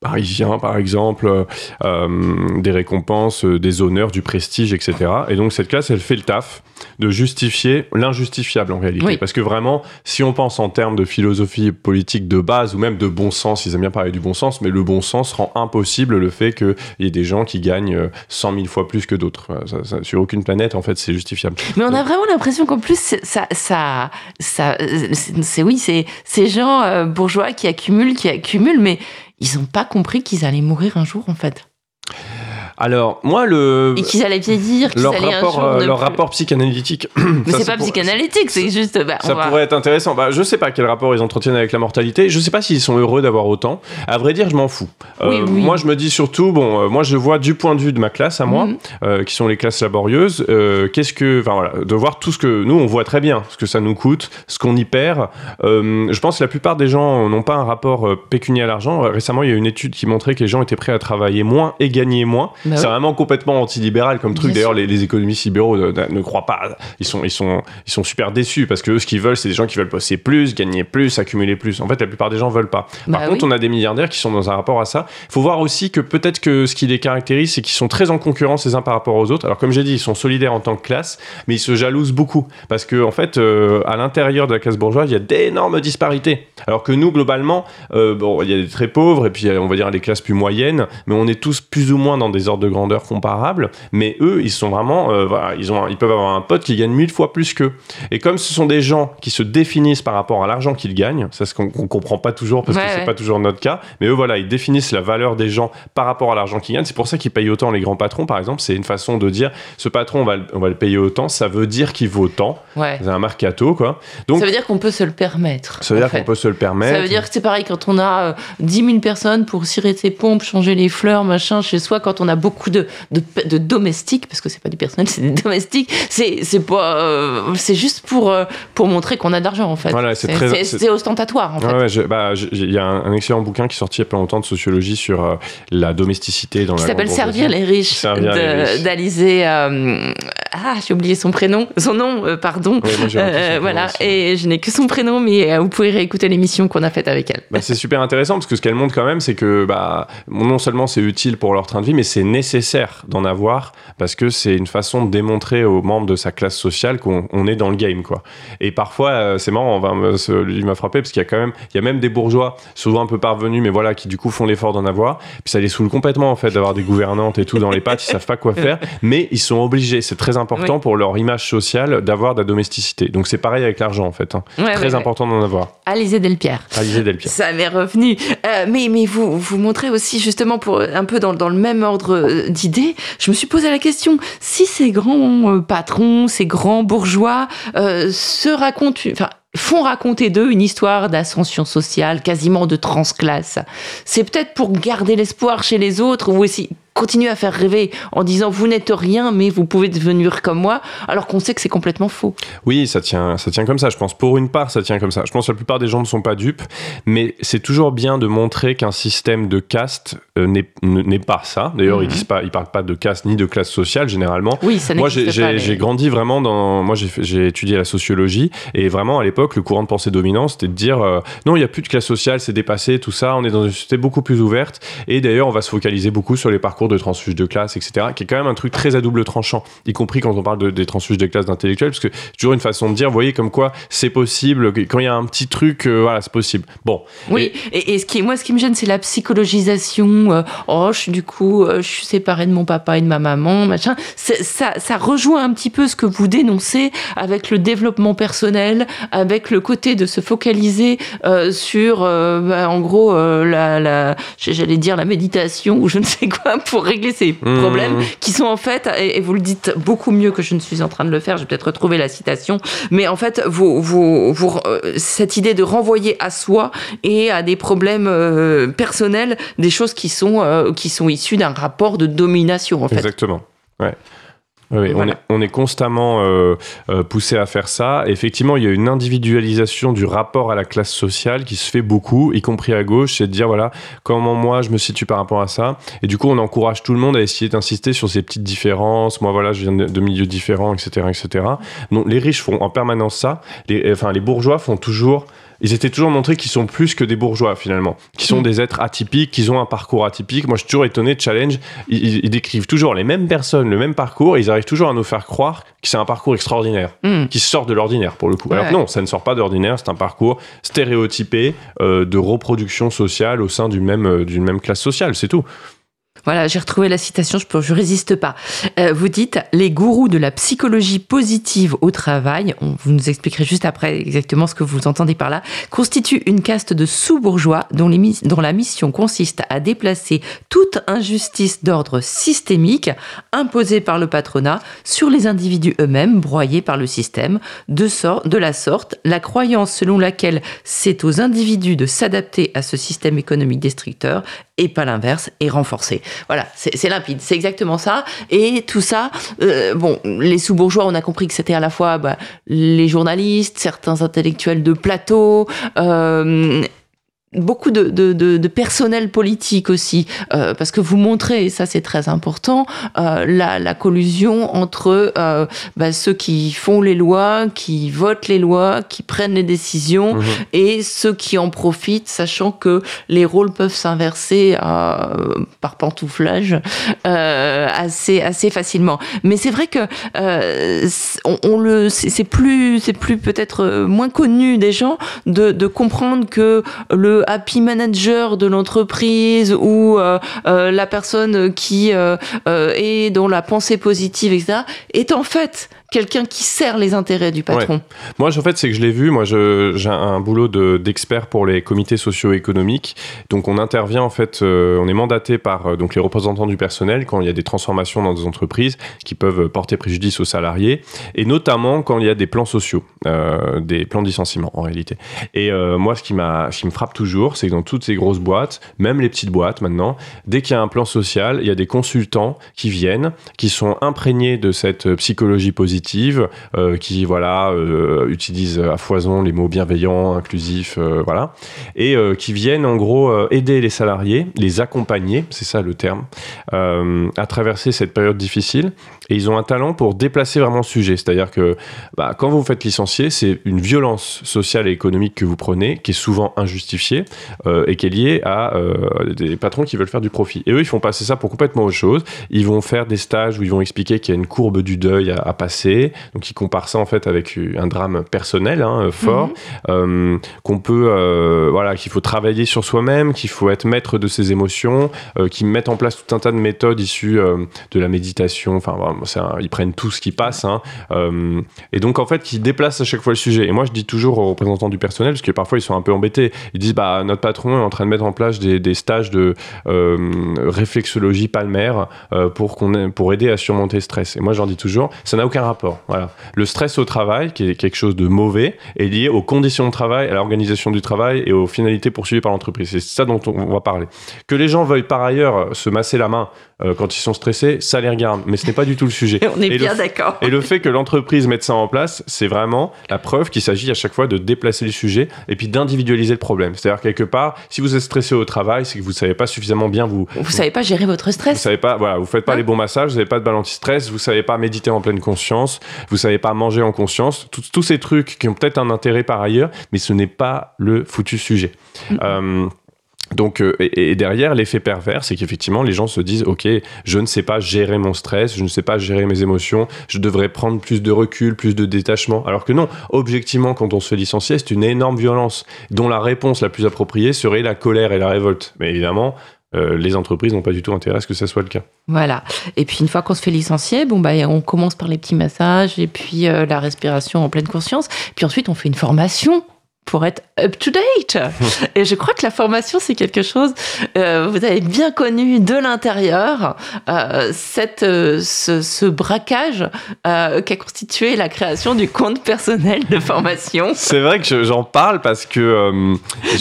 parisien, par exemple, euh, des récompenses, euh, des honneurs, du prestige, etc. Et donc cette classe, elle fait le taf de justifier l'injustifiable en réalité. Parce que vraiment, si on pense en termes de philosophie politique de base ou même de bon sens, ils aiment bien parler du bon sens, mais le bon sens rend impossible le fait qu'il y ait des gens qui gagnent 100 euh, 000 fois plus que d'autres. sur aucune planète, en fait, c'est justifiable. Mais on a vraiment l'impression qu'en plus, ça, ça, ça c'est oui, c'est ces gens bourgeois qui accumulent, qui accumulent, mais ils n'ont pas compris qu'ils allaient mourir un jour, en fait. Alors, moi, le. Et qu'ils allaient vieillir, qu'ils allaient rapport, un jour Leur rapport psychanalytique. <clears throat> Mais c'est pas psychanalytique, c'est juste. Bah, ça pourrait être intéressant. Bah, je sais pas quel rapport ils entretiennent avec la mortalité. Je sais pas s'ils sont heureux d'avoir autant. À vrai dire, je m'en fous. Euh, moi, je me dis surtout, bon, euh, moi, je vois du point de vue de ma classe à moi, mhm. euh, qui sont les classes laborieuses, qu'est-ce que. Enfin, voilà, de voir tout ce que. Nous, on voit très bien ce que ça nous coûte, ce qu'on y perd. je pense que la plupart des gens n'ont pas un rapport pécunier à l'argent. Récemment, il y a une étude qui montrait que les gens étaient prêts à travailler moins et gagner moins. Bah c'est vraiment complètement anti-libéral comme truc. D'ailleurs, les, économistes libéraux ne, croient pas. Ils sont, ils, sont, ils sont super déçus parce que ce qu'ils veulent, c'est des gens qui veulent bosser plus, gagner plus, accumuler plus. En fait, la plupart des gens veulent pas. Par bah contre, on a des milliardaires qui sont dans un rapport à ça. Il faut voir aussi que peut-être que ce qui les caractérise, c'est qu'ils sont très en concurrence les uns par rapport aux autres. Alors, comme j'ai dit, ils sont solidaires en tant que classe, mais ils se jalousent beaucoup parce que, en fait, euh, à l'intérieur de la classe bourgeoise, il y a d'énormes disparités. Alors que nous, globalement, euh, bon, il y a des très pauvres et puis on va dire les classes plus moyennes, mais on est tous plus ou moins dans des ordres de grandeur comparables, mais eux, ils sont vraiment, euh, voilà, ils, ont, ils peuvent avoir un pote qui gagne mille fois plus qu'eux. Et comme ce sont des gens qui se définissent par rapport à l'argent qu'ils gagnent, c'est ce qu'on comprend pas toujours parce que c'est pas toujours notre cas, mais eux, voilà, ils définissent la valeur des gens par rapport à l'argent qu'ils gagnent. C'est pour ça qu'ils payent autant les grands patrons, par exemple. C'est une façon de dire, ce patron, on va, on va le payer autant, ça veut dire qu'il vaut tant. C'est un mercato, quoi. Donc, ça veut dire qu'on peut se le permettre. Ça veut dire qu'on peut se le permettre. Ça veut dire que c'est pareil quand on a 10 euh, 000 personnes pour cirer ses pompes, changer les fleurs, machin, chez soi, quand on a beaucoup de, de, de domestiques, parce que c'est pas du personnel, <laughs> c'est des domestiques, c'est, c'est pas, euh, c'est juste pour, euh, pour montrer qu'on a de l'argent, en fait. Voilà, c'est, très, c'est, ostentatoire, en fait. Bah, il y a un, excellent bouquin qui est sorti il y a pas longtemps de sociologie sur la domesticité dans qui la s'appelle Servir les riches, d'Alizé. Ah, j'ai oublié son prénom, son nom, pardon. voilà, et je n'ai que son prénom, mais vous pouvez réécouter l'émission qu'on a faite avec elle. Bah, c'est super intéressant parce que ce qu'elle montre quand même, c'est que bah, non seulement c'est utile pour leur train de vie, mais c'est nécessaire d'en avoir parce que c'est une façon de démontrer aux membres de sa classe sociale qu'on est dans le game, quoi. Et parfois, euh, c'est marrant, il m'a frappé parce qu'il y a quand même, il y a même des bourgeois, souvent un peu parvenus, mais voilà, qui du coup font l'effort d'en avoir. Puis ça les saoule complètement en fait d'avoir des gouvernantes et tout dans les pattes, ils savent pas quoi faire, mais ils sont obligés. C'est très important pour leur image sociale d'avoir de la domesticité. Donc c'est pareil avec l'argent en fait. Hein. très important d'en avoir. Alizé Delpierre. Alizé Delpierre. Ça m'est revenu. Euh, mais mais vous vous montrez aussi justement pour un peu dans, dans le même ordre euh, d'idées. Je me suis posé la question si ces grands euh, patrons, ces grands bourgeois euh, se racontent, enfin, font raconter d'eux une histoire d'ascension sociale, quasiment de transclasse. C'est peut-être pour garder l'espoir chez les autres ou aussi continuer à faire rêver en disant vous n'êtes rien mais vous pouvez devenir comme moi alors qu'on sait que c'est complètement faux. Oui, ça tient, ça tient comme ça. Je pense pour une part, ça tient comme ça. Je pense que la plupart des gens ne sont pas dupes, mais c'est toujours bien de montrer qu'un système de caste euh, n'est pas ça. D'ailleurs, ils mhm. disent pas, ils parlent pas de caste ni de classe sociale généralement. Oui, ça Moi, j'ai grandi vraiment dans. Moi, j'ai étudié la sociologie et vraiment à l'époque, le courant de pensée dominant, c'était de dire euh, non, il n'y a plus de classe sociale, c'est dépassé, tout ça. On est dans une société beaucoup plus ouverte et d'ailleurs, on va se focaliser beaucoup sur les parcours discours de transfuge de classe, etc., qui est quand même un truc très à double tranchant, y compris quand on parle de, des transfuges de classe d'intellectuels, parce que c'est toujours une façon de dire, vous voyez, comme quoi c'est possible, quand il y a un petit truc, euh, voilà, c'est possible. Bon. Oui, et, et, ce qui, moi, ce qui me gêne, c'est la psychologisation. Euh, oh, je, du coup, euh, je suis séparée de mon papa et de ma maman, machin. Ça, ça rejoint un petit peu ce que vous dénoncez avec le développement personnel, avec le côté de se focaliser sur, bah, en gros, la, la j'allais dire la méditation ou je ne sais quoi pour régler ces mmh. problèmes qui sont en fait, et, et, vous le dites beaucoup mieux que je ne suis en train de le faire, je vais peut-être retrouver la citation, mais en fait, vous, vous, vous, cette idée de renvoyer à soi et à des problèmes euh, personnels des choses qui sont, euh, qui sont issues d'un rapport de domination, en fait. Exactement. Ouais. Oui, on, est, on, est, constamment euh, euh, poussé à faire ça. effectivement, il y a une individualisation du rapport à la classe sociale qui se fait beaucoup, y compris à gauche, c'est de dire voilà comment moi je me situe par rapport à ça. Et du coup, on encourage tout le monde à essayer d'insister sur ces petites différences. Moi, voilà, je viens de, de milieux différents, etc., etc. Donc, les riches font en permanence ça. Les, enfin, les bourgeois font toujours ils étaient toujours montrés qu'ils sont plus que des bourgeois finalement, qui sont mm. des êtres atypiques, qu'ils ont un parcours atypique. Moi, je suis toujours étonné de Challenge. Ils, décrivent toujours les mêmes personnes, le même parcours, et ils arrivent toujours à nous faire croire que c'est un parcours extraordinaire, mm. qui sort de l'ordinaire pour le coup. Alors non, ça ne sort pas d'ordinaire, c'est un parcours stéréotypé euh, de reproduction sociale au sein d'une même, euh, d'une même classe sociale, c'est tout. Voilà, j'ai retrouvé la citation, je ne résiste pas. Euh, vous dites, les gourous de la psychologie positive au travail, vous nous expliquerez juste après exactement ce que vous entendez par là, constituent une caste de sous-bourgeois dont, la mission consiste à déplacer toute injustice d'ordre systémique imposée par le patronat sur les individus eux-mêmes, broyés par le système. De, de la sorte, la croyance selon laquelle c'est aux individus de s'adapter à ce système économique destructeur et pas l'inverse est renforcée. Voilà, c'est limpide, c'est exactement ça. Et tout ça, euh, bon, les sous-bourgeois, on a compris que c'était à la fois bah, les journalistes, certains intellectuels de plateau, euh, beaucoup de, de, de, de, personnel politique aussi, euh, parce que vous montrez, et ça c'est très important, euh, la, la, collusion entre euh, bah, ceux qui font les lois, qui votent les lois, qui prennent les décisions, mmh. et ceux qui en profitent, sachant que les rôles peuvent s'inverser par pantouflage assez, assez facilement. Mais c'est vrai que on, on, le, c'est plus, c'est plus peut-être moins connu des gens de, de comprendre que le happy manager de l'entreprise ou euh, euh, la personne qui euh, est dans la pensée positive, etc., est en fait quelqu'un qui sert les intérêts du patron. Ouais. Moi, en fait, c'est que je l'ai vu. Moi, j'ai un boulot d'expert de, pour les comités socio-économiques. Donc, on intervient, en fait, euh, on est mandaté par euh, donc, les représentants du personnel quand il y a des transformations dans des entreprises qui peuvent porter préjudice aux salariés, et notamment quand il y a des plans sociaux, euh, des plans de licenciement, en réalité. Et moi, ce qui, ce qui me frappe toujours, c'est que dans toutes ces grosses boîtes, même les petites boîtes maintenant, dès qu'il y a un plan social, il y a des consultants qui viennent, qui sont imprégnés de cette psychologie positive euh, qui voilà euh, utilisent à foison les mots bienveillants, inclusifs, euh, voilà, et qui viennent en gros aider les salariés, les accompagner, c'est ça le terme, à traverser cette période difficile. Et ils ont un talent pour déplacer vraiment le sujet, c'est-à-dire que bah, quand vous vous faites licencier, c'est une violence sociale et économique que vous prenez, qui est souvent injustifiée et qui est liée à des patrons qui veulent faire du profit. Et eux, ils font passer ça pour complètement autre chose. Ils vont faire des stages où ils vont expliquer qu'il y a une courbe du deuil à passer donc il compare ça en fait avec un drame personnel hein, fort, mmh. euh, qu'on peut, euh, voilà, qu'il faut travailler sur soi-même, qu'il faut être maître de ses émotions, euh, qu'ils mettent en place tout un tas de méthodes issues euh, de la méditation. Enfin, un, ils prennent tout ce qui passe, hein, euh, et donc en fait, qui déplacent à chaque fois le sujet. Et moi, je dis toujours aux représentants du personnel, parce que parfois ils sont un peu embêtés. Ils disent, bah notre patron est en train de mettre en place des, des stages de réflexologie palmaire pour qu'on pour aider à surmonter le stress. Et moi, j'en dis toujours, ça n'a aucun rapport Le stress au travail, qui est quelque chose de mauvais, est lié aux conditions de travail, à l'organisation du travail et aux finalités poursuivies par l'entreprise. C'est ça dont on va parler. Que les gens veuillent par ailleurs se masser la main euh, quand ils sont stressés, ça les regarde. Mais ce n'est pas du tout le sujet. <laughs> on est et bien d'accord. Et le fait que l'entreprise mette ça en place, c'est vraiment la preuve qu'il s'agit à chaque fois de déplacer le sujet et puis d'individualiser le problème. C'est-à-dire quelque part, si vous êtes stressé au travail, c'est que vous savez pas suffisamment bien vous. Vous, vous savez pas gérer votre stress. Vous savez pas, voilà, vous faites pas hein les bons massages, vous n'avez pas de balance stress, vous savez pas méditer en pleine conscience, vous savez pas manger en conscience. Tous ces trucs qui ont peut-être un intérêt par ailleurs, mais ce n'est pas le foutu sujet. Mm euh, Donc, euh, et, derrière, l'effet pervers, c'est qu'effectivement, les gens se disent, OK, je ne sais pas gérer mon stress, je ne sais pas gérer mes émotions, je devrais prendre plus de recul, plus de détachement. Alors que non, objectivement, quand on se fait licencier, c'est une énorme violence, dont la réponse la plus appropriée serait la colère et la révolte. Mais évidemment, euh, les entreprises n'ont pas du tout intérêt à ce que ça soit le cas. Voilà. Et puis une fois qu'on se fait licencier, bon bah on commence par les petits massages et puis euh, la respiration en pleine conscience. Puis ensuite on fait une formation pour être up to date. <laughs> Et je crois que la formation, c'est quelque chose, euh, vous avez bien connu de l'intérieur, euh, cette, euh, ce, ce, braquage qu'a constitué la création du compte personnel de formation. <laughs> C'est vrai que j'en parle parce que...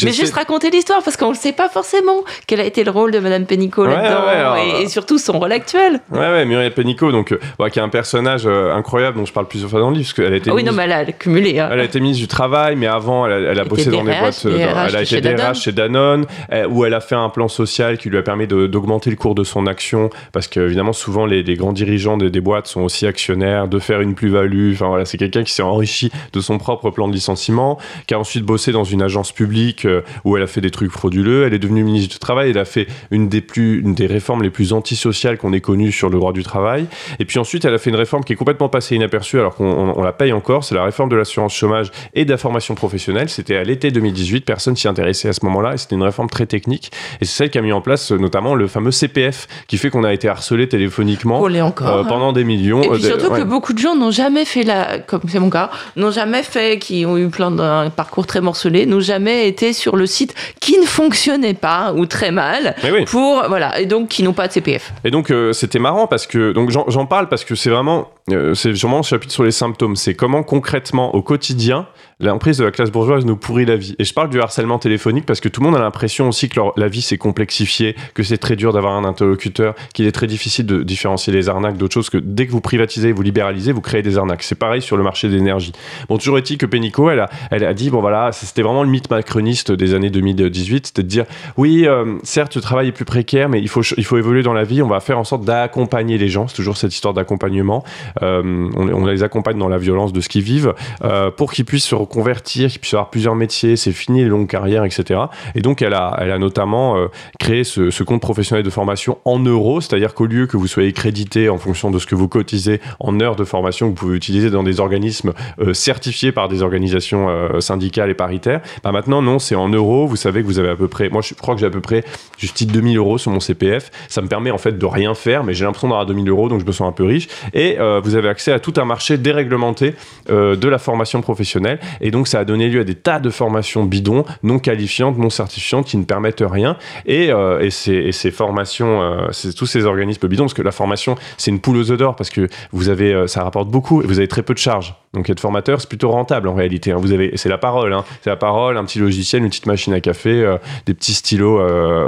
Mais juste raconter l'histoire, parce qu'on ne sait pas forcément quel a été le rôle de Madame Pénicaud Ouais, là-dedans, ouais, alors, et, et surtout son rôle actuel. Ouais, ouais, Muriel Pénicaud, donc, qui est un personnage incroyable dont je parle plusieurs fois dans le livre, parce qu'elle a été Ah oui, non, mais elle a cumulé. hein. Elle a été ministre du Travail, mais avant, elle a, elle a bossé dans des boîtes. euh, dans- elle a chez été Danone. DRH chez Danone, euh, où elle a fait un plan social qui lui a permis d'augmenter le cours de son action, parce qu'évidemment, souvent, les, les grands dirigeants des, des boîtes sont aussi actionnaires, de faire une plus-value. Enfin, voilà, c'est quelqu'un qui s'est enrichi de son propre plan de licenciement, qui a ensuite bossé dans une agence publique euh, où elle a fait des trucs frauduleux. Elle est devenue ministre du Travail. Elle a fait une des, plus, une des réformes les plus antisociales qu'on ait connues sur le droit du travail. Et puis ensuite, elle a fait une réforme qui est complètement passée inaperçue alors qu'on on- on la paye encore. C'est la réforme de l'assurance chômage et de la formation professionnelle. C'était à l'été 2018. Personne s'y intéressait à ce moment-là. Et c'était une réforme très technique. Et c'est celle qui a mis en place euh, notamment le fameux CPF qui fait qu'on a été harcelé téléphoniquement encore. euh, hein. pendant des millions. Et euh, puis de- surtout ouais. que beaucoup de gens n'ont jamais fait la, comme c'est mon cas, n'ont jamais fait, qui ont eu plein d'un parcours très morcelé, n'ont jamais été sur le site qui ne fonctionnait pas ou très mal oui. pour, voilà, et donc qui n'ont pas de CPF. Et donc euh, c'était marrant parce que donc j'en parle parce que c'est vraiment euh, c'est vraiment ce chapitre sur les symptômes. C'est comment concrètement au quotidien l'emprise de la classe bourgeoise nous pourrit la vie. Et je parle du harcèlement téléphonique parce que tout le monde a l'impression aussi que la vie s'est complexifiée, que c'est très dur d'avoir un interlocuteur, qu'il est très difficile de différencier les arnaques d'autres choses que dès que vous privatisez, vous libéralisez, vous créez des arnaques. C'est pareil sur le marché de l'énergie. Bon, toujours est-il que Pénicaud, elle a, elle a dit bon voilà, c'était vraiment le mythe macroniste des années 2018, c'était de dire oui, euh, certes, le travail est plus précaire, mais il faut, il faut évoluer dans la vie. On va faire en sorte d'accompagner les gens. C'est toujours cette histoire d'accompagnement. Euh, on, les accompagne dans la violence de ce qu'ils vivent euh, pour qu'ils puissent se reconvertir, qu'ils puissent avoir plusieurs métiers. C'est fini les longues carrières, etc. Et donc, elle a, elle a notamment euh, créé ce, compte professionnel de formation en euros, c'est-à-dire qu'au lieu que vous soyez crédité en fonction de ce que vous cotisez en heures de formation vous pouvez utiliser dans des organismes certifiés par des organisations syndicales et paritaires, bah maintenant, non, c'est en euros. Vous savez que vous avez à peu près, moi, je crois que j'ai à peu près juste 2000 euros sur mon CPF. Ça me permet en fait de rien faire, mais j'ai l'impression d'avoir 2000 euros, donc je me sens un peu riche. Et vous avez accès à tout un marché déréglementé euh, de la formation professionnelle. Et donc, ça a donné lieu à des tas de formations bidons, non qualifiantes, non certifiantes, qui ne permettent rien. Et, euh, ces, formations, euh, tous ces organismes bidons, parce que la formation, c'est une poule aux œufs d'or, parce que vous avez, ça rapporte beaucoup et vous avez très peu de charges. Donc, être formateur, c'est plutôt rentable en réalité. hein. Vous avez, c'est la parole, hein. c'est la parole, un petit logiciel, une petite machine à café, des petits stylos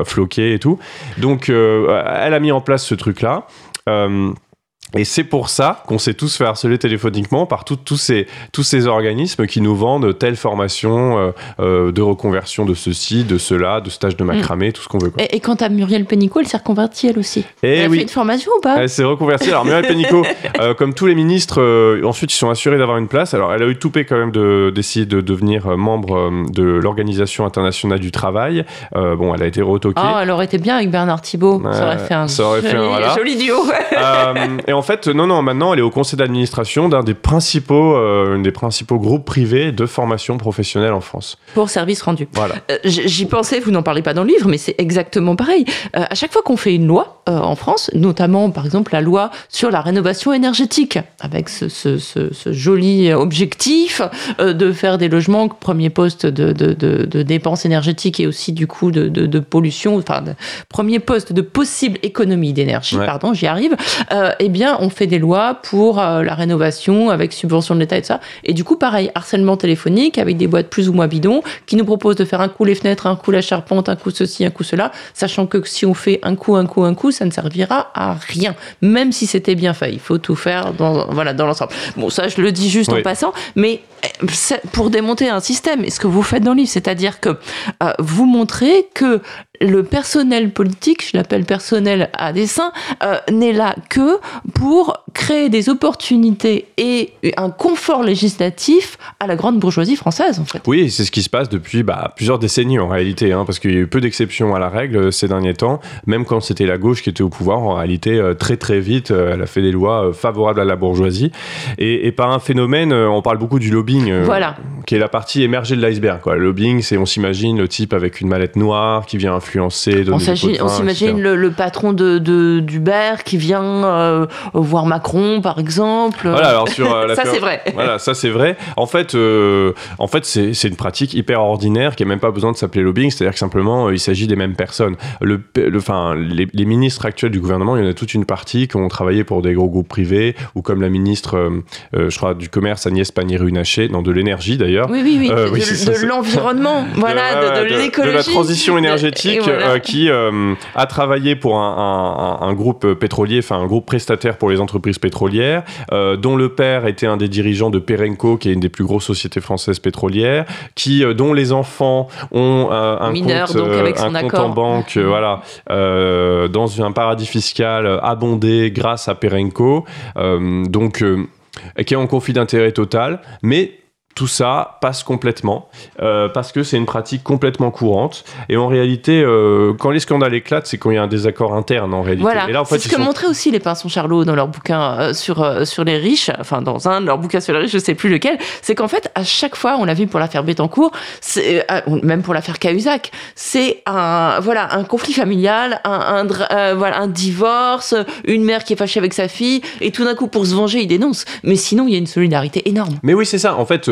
floqués et tout. Donc, elle a mis en place ce truc-là. Et c'est pour ça qu'on s'est tous fait harceler téléphoniquement par tout- tous ces, tous ces organismes qui nous vendent telle formation euh, euh, de reconversion de ceci, de cela, de stage de macramé, tout ce qu'on veut. Quoi. Et, et quant à Muriel Pénicaud, elle s'est reconvertie elle aussi. Et elle a oui. fait une formation ou pas Elle s'est reconvertie. Alors, Muriel Pénicaud, <laughs> euh, comme tous les ministres, ensuite, ils sont assurés d'avoir une place. Alors, elle a eu toupé quand même de- d'essayer de, devenir euh, membre de l'Organisation internationale du travail. Bon, elle a été retoquée. Oh, elle aurait été bien avec Bernard Thibault. Ça aurait fait un, fait joli, voilà. joli duo. Et en fait, non, non, maintenant, elle est au conseil d'administration d'un des principaux, euh, des principaux groupes privés de formation professionnelle en France. Pour service rendu. Voilà. Euh, J'y pensais, vous n'en parlez pas dans le livre, mais c'est exactement pareil. Euh, à chaque fois qu'on fait une loi euh, en France, notamment par exemple la loi sur la rénovation énergétique, avec ce, ce- ce- ce joli objectif euh, de faire des logements premier poste de, de, de- de dépenses énergétiques et aussi du coup de, pollution, enfin premier poste de possible économie d'énergie, Ouais. pardon, j'y arrive. Eh bien, on fait des lois pour euh, la rénovation avec subvention de l'État et tout ça. Et du coup, pareil, harcèlement téléphonique avec des boîtes plus ou moins bidons qui nous proposent de faire un coup les fenêtres, un coup la charpente, un coup ceci, un coup cela, sachant que si on fait un coup, un coup, un coup, ça ne servira à rien. Même si c'était bien fait, il faut tout faire dans, voilà, dans l'ensemble. Bon, ça, je le dis juste Oui. en passant, mais pour démonter un système, et ce que vous faites dans le livre, c'est-à-dire que euh, vous montrez que le personnel politique, je l'appelle personnel à dessein, euh, n'est là que pour créer des opportunités et un confort législatif à la grande bourgeoisie française, en fait. Oui, c'est ce qui se passe depuis bah, plusieurs décennies en réalité, hein, parce qu'il y a eu peu d'exceptions à la règle ces derniers temps. Même quand c'était la gauche qui était au pouvoir, en réalité, très très vite, elle a fait des lois favorables à la bourgeoisie. Et, et par un phénomène, on parle beaucoup du lobbying, voilà. qui est la partie émergée de l'iceberg. Le lobbying, c'est on s'imagine le type avec une mallette noire qui vient influencer. On s'imagine le, patron de, d'Uber qui vient euh, voir Macron, par exemple. Voilà, alors sur euh, <laughs> ça c'est vrai. Voilà, ça c'est vrai. En fait, euh, en fait, c'est, une pratique hyper ordinaire qui n'a même pas besoin de s'appeler lobbying. C'est-à-dire que simplement, il s'agit des mêmes personnes. Le, enfin, les, les, ministres actuels du gouvernement, il y en a toute une partie qui ont travaillé pour des gros groupes privés ou comme la ministre, je crois, du commerce Agnès Pannier-Runacher, non de l'énergie d'ailleurs. Oui, oui, oui. de, l'environnement, <laughs> voilà, de, l'écologie, de la transition énergétique, qui a travaillé pour un, un, groupe pétrolier, enfin un groupe prestataire pour les entreprises pétrolières, euh, dont le père était un des dirigeants de Perenco, qui est une des plus grosses sociétés françaises pétrolières, qui, euh, dont les enfants ont euh, un compte, donc avec son un compte en banque, mmh. voilà, dans un paradis fiscal abondé grâce à Perenco, donc qui est en conflit d'intérêt total, mais tout ça passe complètement euh, parce que c'est une pratique complètement courante. Et en réalité, euh, quand les scandales éclatent, c'est quand il y a un désaccord interne en réalité. Voilà. Et là, en fait, c'est ce que montraient aussi les Pinsons Charlot dans leur bouquin euh, sur, sur les riches, enfin dans un de leurs bouquins sur les riches, je sais plus lequel, c'est qu'en fait, à chaque fois, on l'a vu pour l'affaire Bettencourt, même pour l'affaire Cahuzac, c'est un, voilà, un conflit familial, un, un, voilà, un divorce, une mère qui est fâchée avec sa fille, et tout d'un coup, pour se venger, il dénonce. Mais sinon, il y a une solidarité énorme. Mais oui, c'est ça. En fait,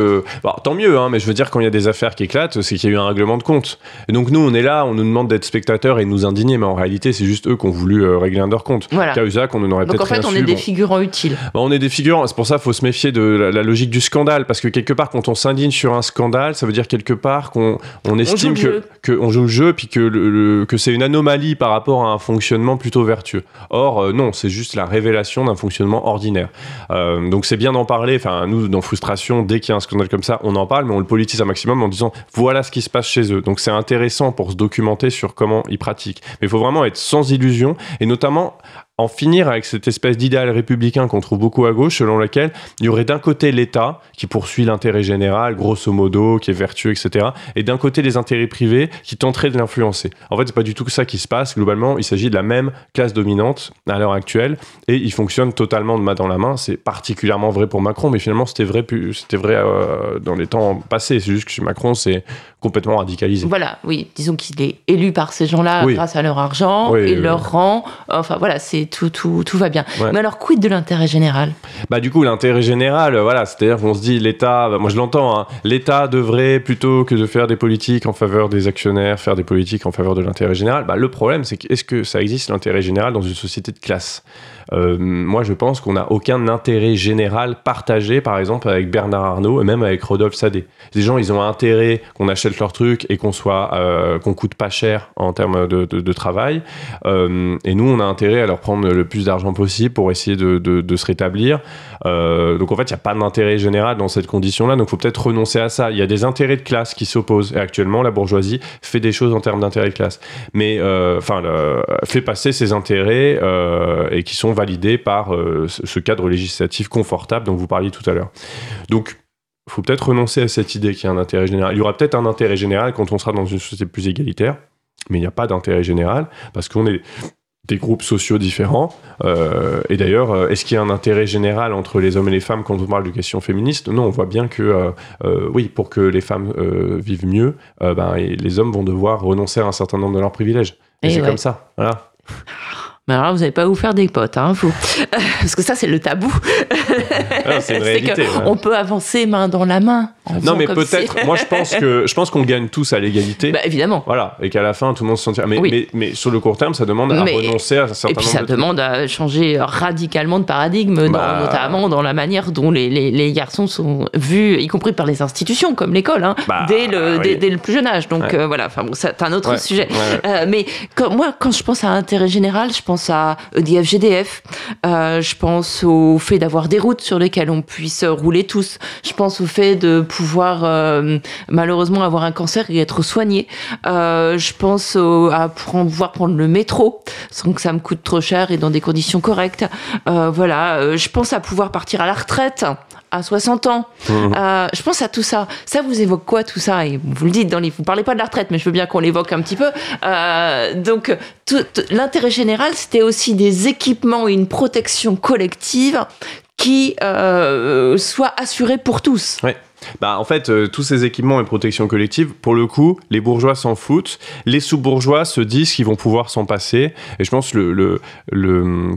tant mieux, hein, mais je veux dire, quand il y a des affaires qui éclatent, c'est qu'il y a eu un règlement de compte. Et donc nous, on est là, on nous demande d'être spectateurs et de nous indigner, mais en réalité, c'est juste eux qui ont voulu euh, régler un de leurs comptes. Voilà. Cahuzac, on en aurait peut-être Donc en fait, on est des figurants utiles. Bah, on est des figurants, c'est pour ça qu'il faut se méfier de la, logique du scandale, parce que quelque part, quand on s'indigne sur un scandale, ça veut dire quelque part qu'on on estime que, que, on joue le jeu, puis que, le, que c'est une anomalie par rapport à un fonctionnement plutôt vertueux. Or, euh, non, c'est juste la révélation d'un fonctionnement ordinaire. Euh, donc c'est bien d'en parler, enfin, nous, dans Frustration, dès qu'il y a un scandale comme ça, on en parle, mais on le politise un maximum en disant voilà ce qui se passe chez eux. Donc c'est intéressant pour se documenter sur comment ils pratiquent. Mais il faut vraiment être sans illusion et notamment en finir avec cette espèce d'idéal républicain qu'on trouve beaucoup à gauche, selon laquelle il y aurait d'un côté l'État qui poursuit l'intérêt général, grosso modo, qui est vertueux, etc., et d'un côté les intérêts privés qui tenteraient de l'influencer. En fait, c'est pas du tout ça qui se passe. Globalement, il s'agit de la même classe dominante à l'heure actuelle, et ils fonctionnent totalement de main dans la main. C'est particulièrement vrai pour Macron, mais finalement, c'était vrai, c'était vrai euh, dans les temps passés. C'est juste que chez Macron, c'est complètement radicalisé. Voilà, oui, disons qu'il est élu par ces gens-là grâce à leur argent et leur rang. Enfin voilà, c'est tout, tout, tout va bien. Mais alors, quid de l'intérêt général? Bah du coup, l'intérêt général, voilà, c'est-à-dire qu'on se dit l'État, bah, moi je l'entends, hein, l'État devrait plutôt que de faire des politiques en faveur des actionnaires, faire des politiques en faveur de l'intérêt général. Bah, le problème, c'est que est-ce que ça existe l'intérêt général dans une société de classe? Euh, moi, je pense qu'on n'a aucun intérêt général partagé, par exemple, avec Bernard Arnault et même avec Rodolphe Sadé. Les gens, ils ont intérêt qu'on achète leurs trucs et qu'on soit, euh, qu'on coûte pas cher en termes de, travail. Euh, et nous, on a intérêt à leur prendre le plus d'argent possible pour essayer de, de se rétablir. donc, en fait, il n'y a pas d'intérêt général dans cette condition-là. Donc, il faut peut-être renoncer à ça. Il y a des intérêts de classe qui s'opposent. Et actuellement, la bourgeoisie fait des choses en termes d'intérêt de classe. Mais, enfin, fait passer ses intérêts et qui sont validé par euh, ce cadre législatif confortable dont vous parliez tout à l'heure. Donc, il faut peut-être renoncer à cette idée qu'il y a un intérêt général. Il y aura peut-être un intérêt général quand on sera dans une société plus égalitaire, mais il n'y a pas d'intérêt général parce qu'on est des groupes sociaux différents. Euh, et d'ailleurs, euh, est-ce qu'il y a un intérêt général entre les hommes et les femmes quand on parle de questions féministes? Non, on voit bien que, oui, pour que les femmes vivent mieux, ben, les hommes vont devoir renoncer à un certain nombre de leurs privilèges. Et, c'est comme ça. Voilà. <laughs> Mais alors vous n'allez pas vous faire des potes, hein, vous. <laughs> Parce que ça, c'est le tabou. Ah, c'est une <laughs> réalité. On peut avancer main dans la main. Non, mais peut-être. moi, je pense que je pense qu'on gagne tous à l'égalité. Bah, évidemment. Voilà, et qu'à la fin, tout le monde se sentira. Mais, mais, mais, sur le court terme, ça demande à renoncer à un certain Et puis, ça demande à changer radicalement de paradigme, bah. notamment dans la manière dont les, les, garçons sont vus, y compris par les institutions comme l'école, hein, bah, dès, le, dès, le plus jeune âge. Donc euh, voilà, enfin bon, c'est un autre sujet. Euh, mais moi, quand je pense à intérêt général, je pense pense à EDF, GDF. je pense au fait d'avoir des routes sur lesquelles on puisse rouler tous. Je pense au fait de pouvoir malheureusement avoir un cancer et être soigné. je pense à pouvoir prendre le métro sans que ça me coûte trop cher et dans des conditions correctes. voilà, je pense à pouvoir partir à la retraite à 60 ans. Mmh. Euh, je pense à tout ça. Ça vous évoque quoi tout ça? Et vous le dites dans les, vous parlez pas de la retraite, mais je veux bien qu'on l'évoque un petit peu. Euh, donc l'intérêt général, c'était aussi des équipements et une protection collective qui euh, soit assurée pour tous. Ouais. Bah, en fait, euh, tous ces équipements et protections collectives, pour le coup, les bourgeois s'en foutent. Les sous-bourgeois se disent qu'ils vont pouvoir s'en passer. Et je pense, le,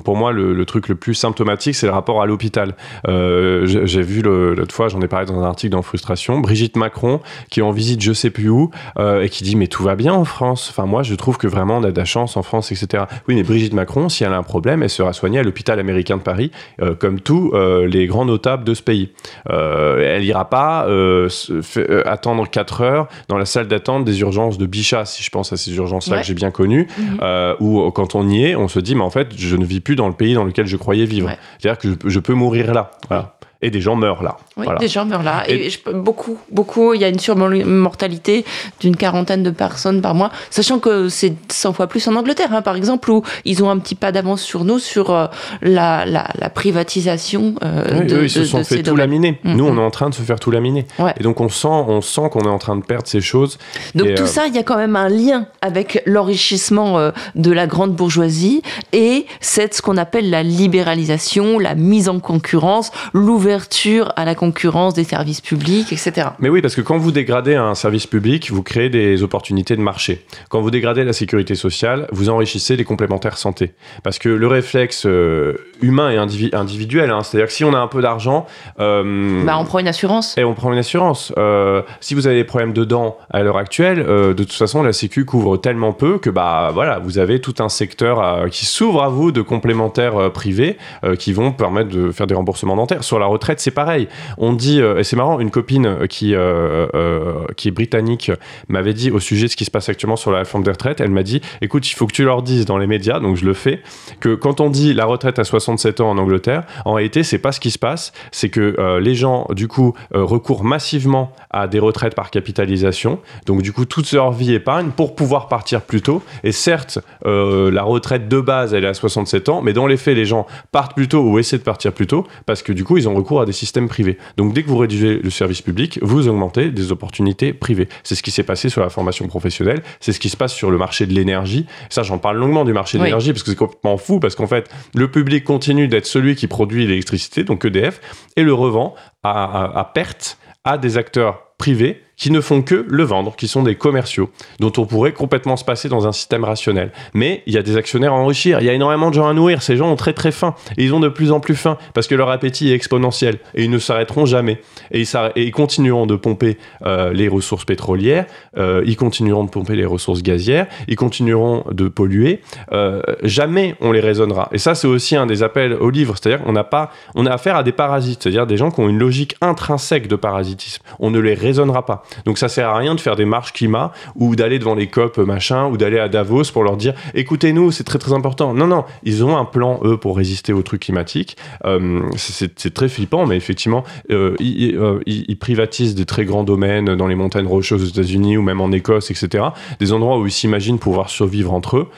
pour moi, le, truc le plus symptomatique, c'est le rapport à l'hôpital. Euh, J'ai vu l'autre fois, j'en ai parlé dans un article dans Frustration, Brigitte Macron, qui est en visite je sais plus où, euh, et qui dit Mais tout va bien en France. Enfin, moi, je trouve que vraiment, on a de la chance en France, etc. Oui, mais Brigitte Macron, si elle a un problème, elle sera soignée à l'hôpital américain de Paris, comme tous les grands notables de ce pays. elle ira pas euh, euh, attendre 4 heures dans la salle d'attente des urgences de Bichat, si je pense à ces urgences-là que j'ai bien connues, mhm. euh, où quand on y est, on se dit, mais en fait, je ne vis plus dans le pays dans lequel je croyais vivre. C'est-à-dire que je, je, peux mourir là. Voilà et des gens meurent là. Oui, des gens meurent là. Et, beaucoup, beaucoup, il y a une surmortalité d'une quarantaine de personnes par mois, sachant que c'est 100 fois plus en Angleterre, hein, par exemple, où ils ont un petit pas d'avance sur nous sur euh, la, la, la, privatisation euh, de, eux, ils se sont fait tout laminer. Mm-hmm. Nous, on est en train de se faire tout laminer. Et donc, on sent, on sent qu'on est en train de perdre ces choses. Donc, tout euh, ça, il y a quand même un lien avec l'enrichissement euh, de la grande bourgeoisie et c'est ce qu'on appelle la libéralisation, la mise en concurrence, l'ouverture ouverture à la concurrence des services publics, etc. Mais oui, parce que quand vous dégradez un service public, vous créez des opportunités de marché. Quand vous dégradez la sécurité sociale, vous enrichissez les complémentaires santé. Parce que le réflexe euh, humain et individuel, hein, c'est-à-dire que si on a un peu d'argent... Euh, bah on prend une assurance. Et on prend une assurance. Euh, si vous avez des problèmes de dents à l'heure actuelle, de toute façon, la Sécu couvre tellement peu que bah voilà, vous avez tout un secteur qui s'ouvre à vous de complémentaires privés qui vont permettre de faire des remboursements dentaires. Sur la retraite, c'est pareil. On dit, euh, et c'est marrant, une copine qui, euh, euh, qui est britannique m'avait dit au sujet de ce qui se passe actuellement sur la réforme des retraites, elle m'a dit, écoute, il faut que tu leur dises dans les médias, donc je le fais, que quand on dit la retraite à 67 ans en Angleterre, en réalité, c'est pas ce qui se passe, c'est que les gens, du coup, recourent massivement à des retraites par capitalisation, donc du coup, toute leur vie épargne pour pouvoir partir plus tôt. Et certes, la retraite de base, elle est à 67 ans, mais dans les faits, les gens partent plus tôt ou essaient de partir plus tôt parce que du coup, ils ont recours à des systèmes privés. Donc dès que vous réduisez le service public, vous augmentez des opportunités privées. C'est ce qui s'est passé sur la formation professionnelle, c'est ce qui se passe sur le marché de l'énergie. Ça, j'en parle longuement du marché de l'énergie parce que c'est complètement fou parce qu'en fait, le public continue d'être celui qui produit l'électricité, donc EDF, et le revend à, à perte à des acteurs privés qui ne font que le vendre, qui sont des commerciaux, dont on pourrait complètement se passer dans un système rationnel. Mais il y a des actionnaires à enrichir, il y a énormément de gens à nourrir, ces gens ont très très faim, et ils ont de plus en plus faim, parce que leur appétit est exponentiel, et ils ne s'arrêteront jamais. Et ils, continueront de pomper euh, les ressources pétrolières, euh, ils continueront de pomper les ressources gazières, ils continueront de polluer, euh, jamais on les raisonnera. Et ça c'est aussi un des appels au livre, c'est-à-dire qu'on n'a a affaire à des parasites, c'est-à-dire des gens qui ont une logique intrinsèque de parasitisme. On ne les raisonnera pas. Donc ça sert à rien de faire des marches climat ou d'aller devant les COP machin ou d'aller à Davos pour leur dire écoutez-nous, c'est très très important. Non, non, ils ont un plan eux pour résister aux trucs climatiques. Euh, c'est très flippant, mais effectivement, euh, euh, ils, privatisent des très grands domaines dans les montagnes rocheuses aux États-Unis ou même en Écosse, etc. Des endroits où ils s'imaginent pouvoir survivre entre eux,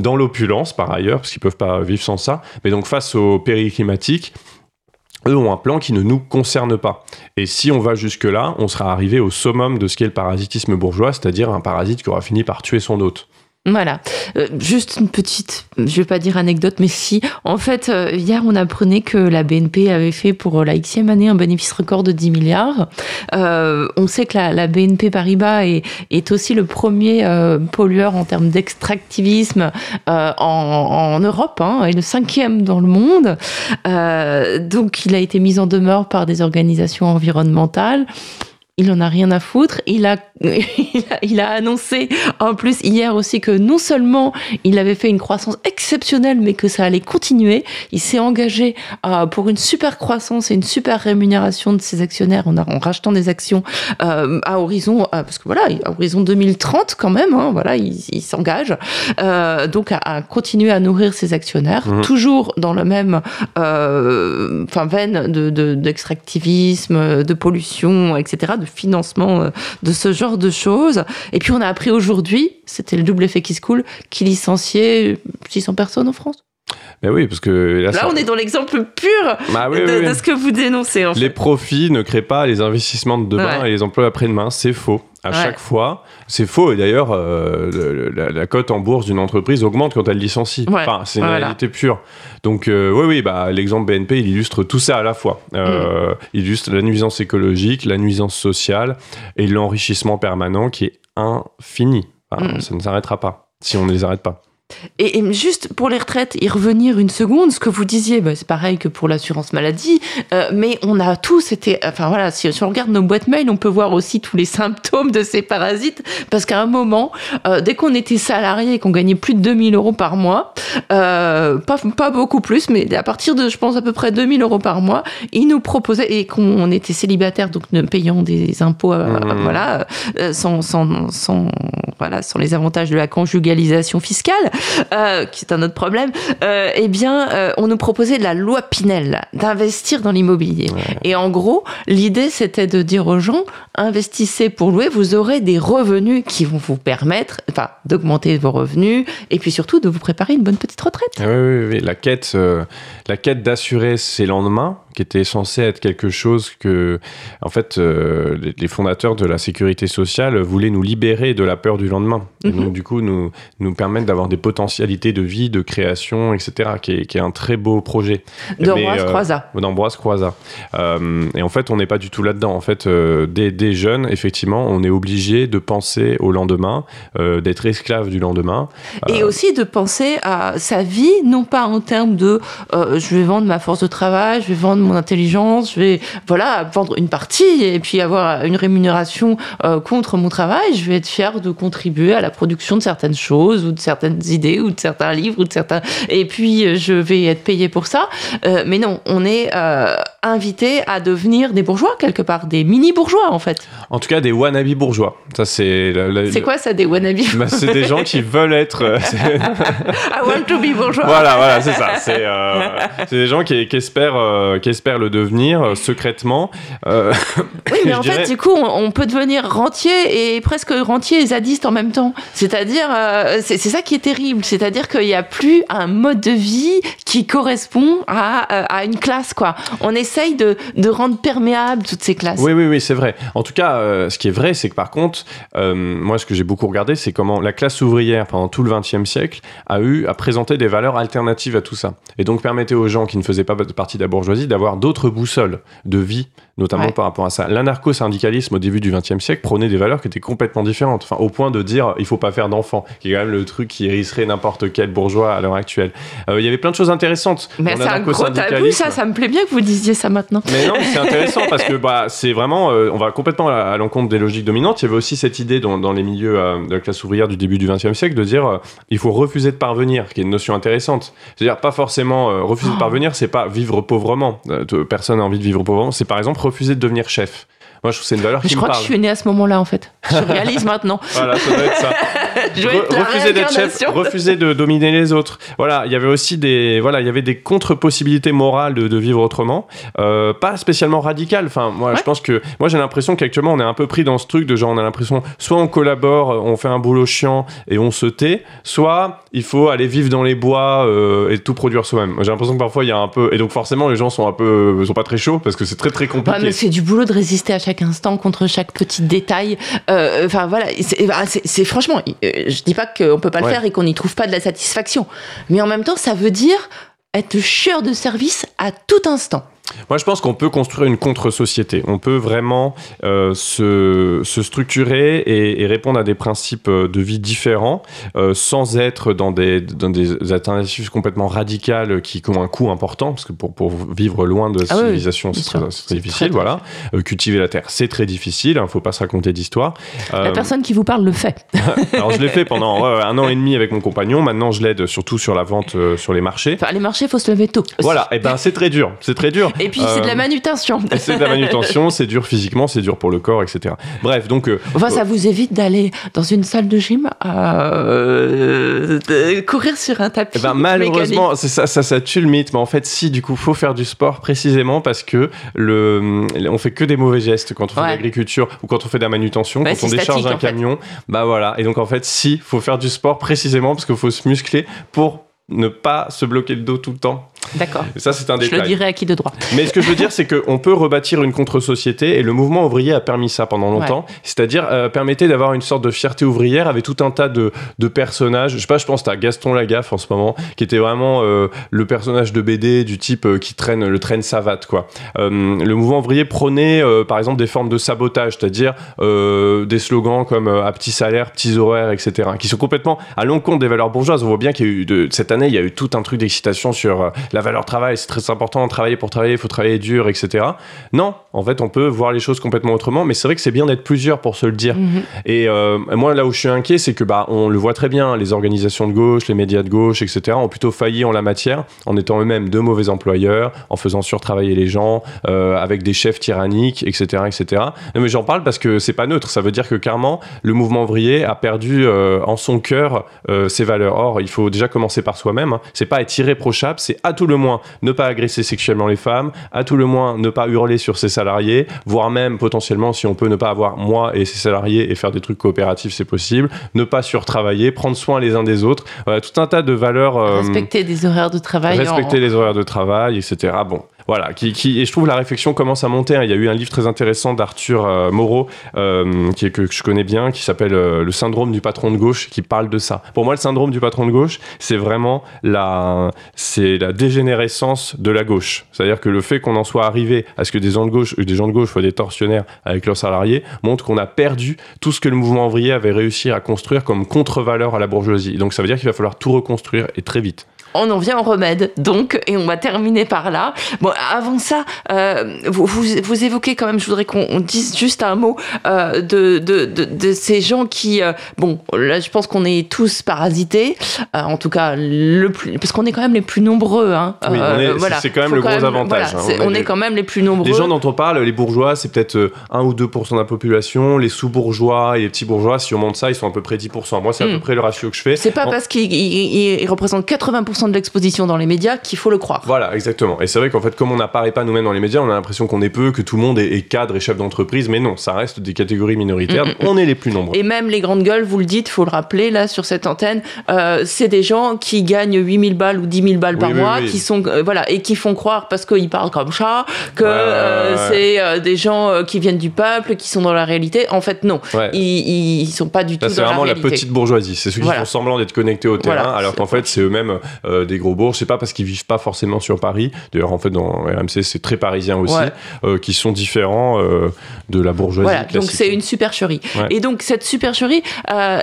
dans l'opulence par ailleurs, parce qu'ils peuvent pas vivre sans ça. Mais donc face aux périls climatiques, eux ont un plan qui ne nous concerne pas. Et si on va jusque-là, on sera arrivé au summum de ce qu'est le parasitisme bourgeois, c'est-à-dire un parasite qui aura fini par tuer son hôte. Voilà. Euh, juste une petite, je vais pas dire anecdote, mais si. En fait, euh, hier, on apprenait que la BNP avait fait pour la xème année un bénéfice record de 10 milliards. Euh, on sait que la, BNP Paribas est, aussi le premier pollueur en termes d'extractivisme en, en, Europe, hein, et le cinquième dans le monde. donc, il a été mis en demeure par des organisations environnementales il en a rien à foutre. <laughs> Il a, il a, annoncé en plus hier aussi que non seulement il avait fait une croissance exceptionnelle, mais que ça allait continuer. Il s'est engagé euh, pour une super croissance et une super rémunération de ses actionnaires en, en rachetant des actions euh, à horizon, euh, parce que voilà, à horizon 2030 quand même. Hein, voilà, il, il s'engage donc à, continuer à nourrir ses actionnaires, mmh. toujours dans le même, enfin veine de d'extractivisme, de, pollution, etc. De financement euh, de ce genre de choses. Et puis on a appris aujourd'hui, c'était le double effet qui se coule, qui licenciait 600 personnes en France. Mais oui, parce que là, on est dans l'exemple pur bah de, ce que vous dénoncez. Les profits ne créent pas les investissements de demain et les emplois après-demain. C'est faux. À chaque fois, c'est faux. Et d'ailleurs, euh, la, cote en bourse d'une entreprise augmente quand elle licencie. Enfin, c'est une réalité pure. Donc, euh, oui, oui, bah, l'exemple BNP, il illustre tout ça à la fois. Euh, mm. Il illustre la nuisance écologique, la nuisance sociale et l'enrichissement permanent qui est infini. Mm. Ça ne s'arrêtera pas si on ne les arrête pas. Et, juste pour les retraites, y revenir une seconde, ce que vous disiez, bah, c'est pareil que pour l'assurance maladie, euh, mais on a tous été, enfin voilà, si, on regarde nos boîtes mail, on peut voir aussi tous les symptômes de ces parasites, parce qu'à un moment, euh, dès qu'on était salarié et qu'on gagnait plus de 2000 euros par mois, euh, pas, pas beaucoup plus, mais à partir de, je pense, à peu près 2000 euros par mois, ils nous proposaient, et qu'on était célibataire, donc ne payant des impôts, mmh. voilà, sans, sans, sans, voilà, sans les avantages de la conjugalisation fiscale, <laughs> euh, qui est un autre problème, euh, eh bien, euh, on nous proposait de la loi Pinel, d'investir dans l'immobilier. Et en gros, l'idée, c'était de dire aux gens, investissez pour louer, vous aurez des revenus qui vont vous permettre, enfin, d'augmenter vos revenus, et puis surtout de vous préparer une bonne petite retraite. Oui, oui, oui. La quête, la quête d'assurer ses lendemains, qui était censé être quelque chose que, en fait, euh, les fondateurs de la sécurité sociale voulaient nous libérer de la peur du lendemain. Et donc, mhm. du coup, nous, nous permettre d'avoir des potentialités de vie, de création, etc., qui est, qui est un très beau projet. D'Ambroise euh, Croizat. D'Ambroise Croizat. Euh, et en fait, on n'est pas du tout là-dedans. En fait, des, des, jeunes, effectivement, on est obligé de penser au lendemain, d'être esclave du lendemain. Et aussi de penser à sa vie, non pas en termes de je vais vendre ma force de travail, je vais vendre mon intelligence, je vais voilà vendre une partie et puis avoir une rémunération euh, contre mon travail. Je vais être fier de contribuer à la production de certaines choses ou de certaines idées ou de certains livres ou de certains. Et puis euh, je vais être payé pour ça. Euh, mais non, on est invité à devenir des bourgeois quelque part, des mini bourgeois en fait. En tout cas, des wannabe bourgeois. Ça c'est. C'est quoi ça, des wannabe bah, C'est des gens qui veulent être. <laughs> I want to be bourgeois. Voilà, voilà, c'est ça. C'est des gens qui, qui espèrent, qui espère le devenir euh, secrètement. Euh, oui, <laughs> mais en fait, du coup, on, peut devenir rentier et presque rentier et zadiste en même temps. C'est-à-dire, euh, c'est ça qui est terrible. C'est-à-dire qu'il n'y a plus un mode de vie qui correspond à, à une classe, quoi. On essaye de, de, rendre perméable toutes ces classes. Oui, oui, oui, c'est vrai. En tout cas, ce qui est vrai, c'est que par contre, moi, ce que j'ai beaucoup regardé, c'est comment la classe ouvrière, pendant tout le XXe siècle, a eu à présenter des valeurs alternatives à tout ça. Et donc, permettait aux gens qui ne faisaient pas partie de la bourgeoisie d'avoir d'autres boussoles de vie notamment par rapport à ça. L'anarcho-syndicalisme au début du XXe siècle prenait des valeurs qui étaient complètement différentes, enfin, au point de dire il faut pas faire d'enfants, qui est quand même le truc qui hérisserait n'importe quel bourgeois à l'heure actuelle. Euh, il y avait plein de choses intéressantes. Mais c'est un gros tabou, ça, ça me plaît bien que vous disiez ça maintenant. Mais non, c'est intéressant parce que bah, c'est vraiment, euh, on va complètement à, l'encontre des logiques dominantes. Il y avait aussi cette idée dans, dans les milieux euh, de la classe ouvrière du début du XXe siècle de dire il faut refuser de parvenir, qui est une notion intéressante. C'est-à-dire pas forcément refuser de oh. parvenir, c'est pas vivre pauvrement. Personne n'a envie de vivre pauvrement. C'est par exemple refuser de devenir chef. Moi, je trouve que c'est une valeur qui me parle. Je crois que je suis né à ce moment-là, en fait. Je réalise maintenant. voilà, ça doit être ça. <laughs> <laughs> refuser d'être chef, refuser de dominer les autres. Voilà, il y avait aussi des, voilà, il y avait des contre-possibilités morales de, vivre autrement, euh, pas spécialement radicales. Enfin, moi, je pense que, moi, j'ai l'impression qu'actuellement, on est un peu pris dans ce truc de genre, on a l'impression, soit on collabore, on fait un boulot chiant et on se tait, soit il faut aller vivre dans les bois euh, et tout produire soi-même. J'ai l'impression que parfois il y a un peu, et donc forcément les gens sont un peu, sont pas très chauds parce que c'est très très compliqué. c'est du boulot de résister à chaque instant contre chaque petit détail. Euh, enfin voilà, bah, c'est franchement, euh, je dis pas qu'on peut pas le faire et qu'on n'y trouve pas de la satisfaction, mais en même temps, ça veut dire être chieur de service à tout instant. Moi, je pense qu'on peut construire une contre-société. On peut vraiment euh, se, se, structurer et, et, répondre à des principes euh, de vie différents euh, sans être dans des, dans des alternatives complètement radicales qui, ont un coût important, parce que pour, pour vivre loin de la ah civilisation, oui, c'est très, très, difficile. Très, voilà. Euh, cultiver la terre, c'est très difficile. Il hein, ne faut pas se raconter d'histoire. La personne qui vous parle le fait. <laughs> Alors, je l'ai fait pendant un an et demi avec mon compagnon. Maintenant, je l'aide surtout sur la vente sur les marchés. Enfin, les marchés, il faut se lever tôt. Aussi. Voilà. Et eh ben, c'est très dur. C'est très dur. Et puis, c'est de la manutention. <laughs> c'est de la manutention, c'est dur physiquement, c'est dur pour le corps, etc. Bref, donc. Euh, enfin, ça vous évite d'aller dans une salle de gym, euh, de courir sur un tapis. Eh ben, malheureusement, ça, ça, ça tue le mythe. Mais en fait, si, du coup, faut faire du sport précisément parce que le, on fait que des mauvais gestes quand on fait ouais. de l'agriculture ou quand on fait de la manutention, ouais, quand on décharge un camion. Bah voilà. Et donc, en fait, si, faut faire du sport précisément parce qu'il faut se muscler pour ne pas se bloquer le dos tout le temps. D'accord. Ça, c'est un détail. Je le dirai à qui de droit. Mais ce que je veux dire, c'est qu'on peut rebâtir une contre-société et le mouvement ouvrier a permis ça pendant longtemps. Ouais. C'est-à-dire, euh, permettait d'avoir une sorte de fierté ouvrière avec tout un tas de, de personnages. Je sais pas, je pense à Gaston Lagaffe en ce moment, qui était vraiment euh, le personnage de BD du type euh, qui traîne le traîne savate, quoi. Le mouvement ouvrier prônait, euh, par exemple, des formes de sabotage, c'est-à-dire des slogans comme à petit salaire, petits horaires, etc., qui sont complètement à l'encontre des valeurs bourgeoises. On voit bien qu'il y a eu, de, cette année, il y a eu tout un truc d'excitation sur la valeur travail, c'est très important, travailler pour travailler, il faut travailler dur, etc. Non, en fait, on peut voir les choses complètement autrement, mais c'est vrai que c'est bien d'être plusieurs pour se le dire. Mhm. Mm -hmm. Et euh, moi, là où je suis inquiet, c'est que bah, on le voit très bien, les organisations de gauche, les médias de gauche, etc., ont plutôt failli en la matière, en étant eux-mêmes de mauvais employeurs, en faisant surtravailler les gens, euh, avec des chefs tyranniques, etc., etc. Non, mais j'en parle parce que c'est pas neutre. Ça veut dire que clairement, le mouvement ouvrier a perdu euh, en son cœur euh, ses valeurs. Or, il faut déjà commencer par soi-même. Hein. C'est pas être irréprochable, c'est à tout le moins ne pas agresser sexuellement les femmes, à tout le moins ne pas hurler sur ses salariés, voire même potentiellement si on peut ne pas avoir moi et ses salariés et faire des trucs coopératifs, c'est possible, ne pas surtravailler, prendre soin les uns des autres, voilà, tout un tas de valeurs. Euh, respecter des horaires de travail. Respecter en... les horaires de travail, etc. Bon, voilà, qui, et je trouve la réflexion commence à monter. Hein. Il y a eu un livre très intéressant d'Arthur euh, Moreau, euh, qui que, que, je connais bien, qui s'appelle euh, Le syndrome du patron de gauche, qui parle de ça. Pour moi, le syndrome du patron de gauche, c'est vraiment la, la dégénérescence de la gauche. C'est-à-dire que le fait qu'on en soit arrivé à ce que des gens de gauche, des gens de gauche soient des tortionnaires avec leurs salariés, montre qu'on a perdu tout ce que le mouvement ouvrier avait réussi à construire comme contre-valeur à la bourgeoisie. Donc ça veut dire qu'il va falloir tout reconstruire et très vite on en vient au remède, donc, et on va terminer par là. Bon, avant ça, euh, vous, vous, vous, évoquez quand même, je voudrais qu'on dise juste un mot euh, de, de, de, de, ces gens qui, euh, bon, là, je pense qu'on est tous parasités, en tout cas, le plus, parce qu'on est quand même les plus nombreux. Hein, oui, est, voilà. c'est quand même Faut le gros même, avantage. Voilà, hein, on, on, est, est, quand même les plus nombreux. Les gens dont on parle, les bourgeois, c'est peut-être 1 ou 2% de la population, les sous-bourgeois et les petits bourgeois, si on monte ça, ils sont à peu près 10%. Moi, c'est à Mm. peu près le ratio que je fais. C'est pas en... parce qu'ils représentent 80% de l'exposition dans les médias qu'il faut le croire. Voilà, exactement. Et c'est vrai qu'en fait, comme on n'apparaît pas nous-mêmes dans les médias, on a l'impression qu'on est peu, que tout le monde est, est cadre et chef d'entreprise, mais non, ça reste des catégories minoritaires. Mm, Mm -mm. On est les plus nombreux. Et même les grandes gueules, vous le dites, faut le rappeler là sur cette antenne, euh, c'est des gens qui gagnent 8000 balles ou 10 000 balles par oui, mois, oui, qui sont euh, voilà et qui font croire parce qu'ils parlent comme ça que euh, c'est des gens qui viennent du peuple, qui sont dans la réalité. En fait, non, ils, ils sont pas du tout dans la réalité. C'est vraiment la petite bourgeoisie. C'est ceux qui Voilà. font semblant d'être connectés au terrain, Voilà, alors qu'en fait, c'est eux-mêmes euh, des gros bourges. C'est pas parce qu'ils vivent pas forcément sur Paris. D'ailleurs, en fait, dans RMC, c'est très parisien aussi, Ouais. euh, qui sont différents euh, de la bourgeoisie Voilà, donc c'est une supercherie. Ouais. Et donc cette supercherie,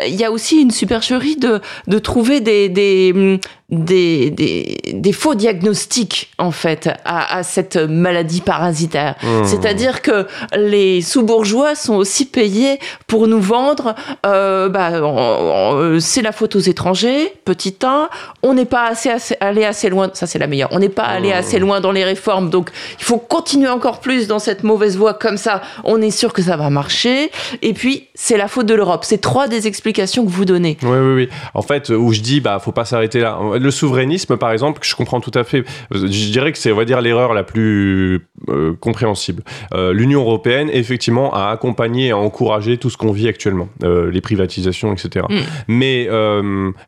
il y a aussi une supercherie de, de trouver des, des, hum, des, des, des faux diagnostics en fait à, à cette maladie parasitaire. Mmh. C'est-à-dire que les sous-bourgeois sont aussi payés pour nous vendre, euh, bah, on- c'est la faute aux étrangers, petit 1, on n'est pas assez, assez- allé assez loin, ça c'est la meilleure, on n'est pas allé Mmh. assez loin dans les réformes, donc il faut continuer encore plus dans cette mauvaise voie, comme ça on est sûr que ça va marcher, et puis c'est la faute de l'Europe. C'est trois des explications que vous donnez. Oui, oui, oui. En fait, où je dis, bah, faut pas s'arrêter là. Le souverainisme, par exemple, je comprends tout à fait. Je dirais que c'est, on va dire, l'erreur la plus euh, compréhensible. Euh, L'Union européenne, effectivement, a accompagné et a encouragé tout ce qu'on vit actuellement, euh, les privatisations, etc. Mm. Mais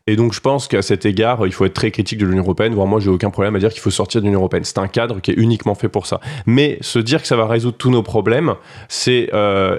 et donc, je pense qu'à cet égard, il faut être très critique de l'Union européenne. Voire moi, j'ai aucun problème à dire qu'il faut sortir de l'Union européenne. C'est un cadre qui est uniquement fait pour ça. Mais se dire que ça va résoudre tous nos problèmes, c'est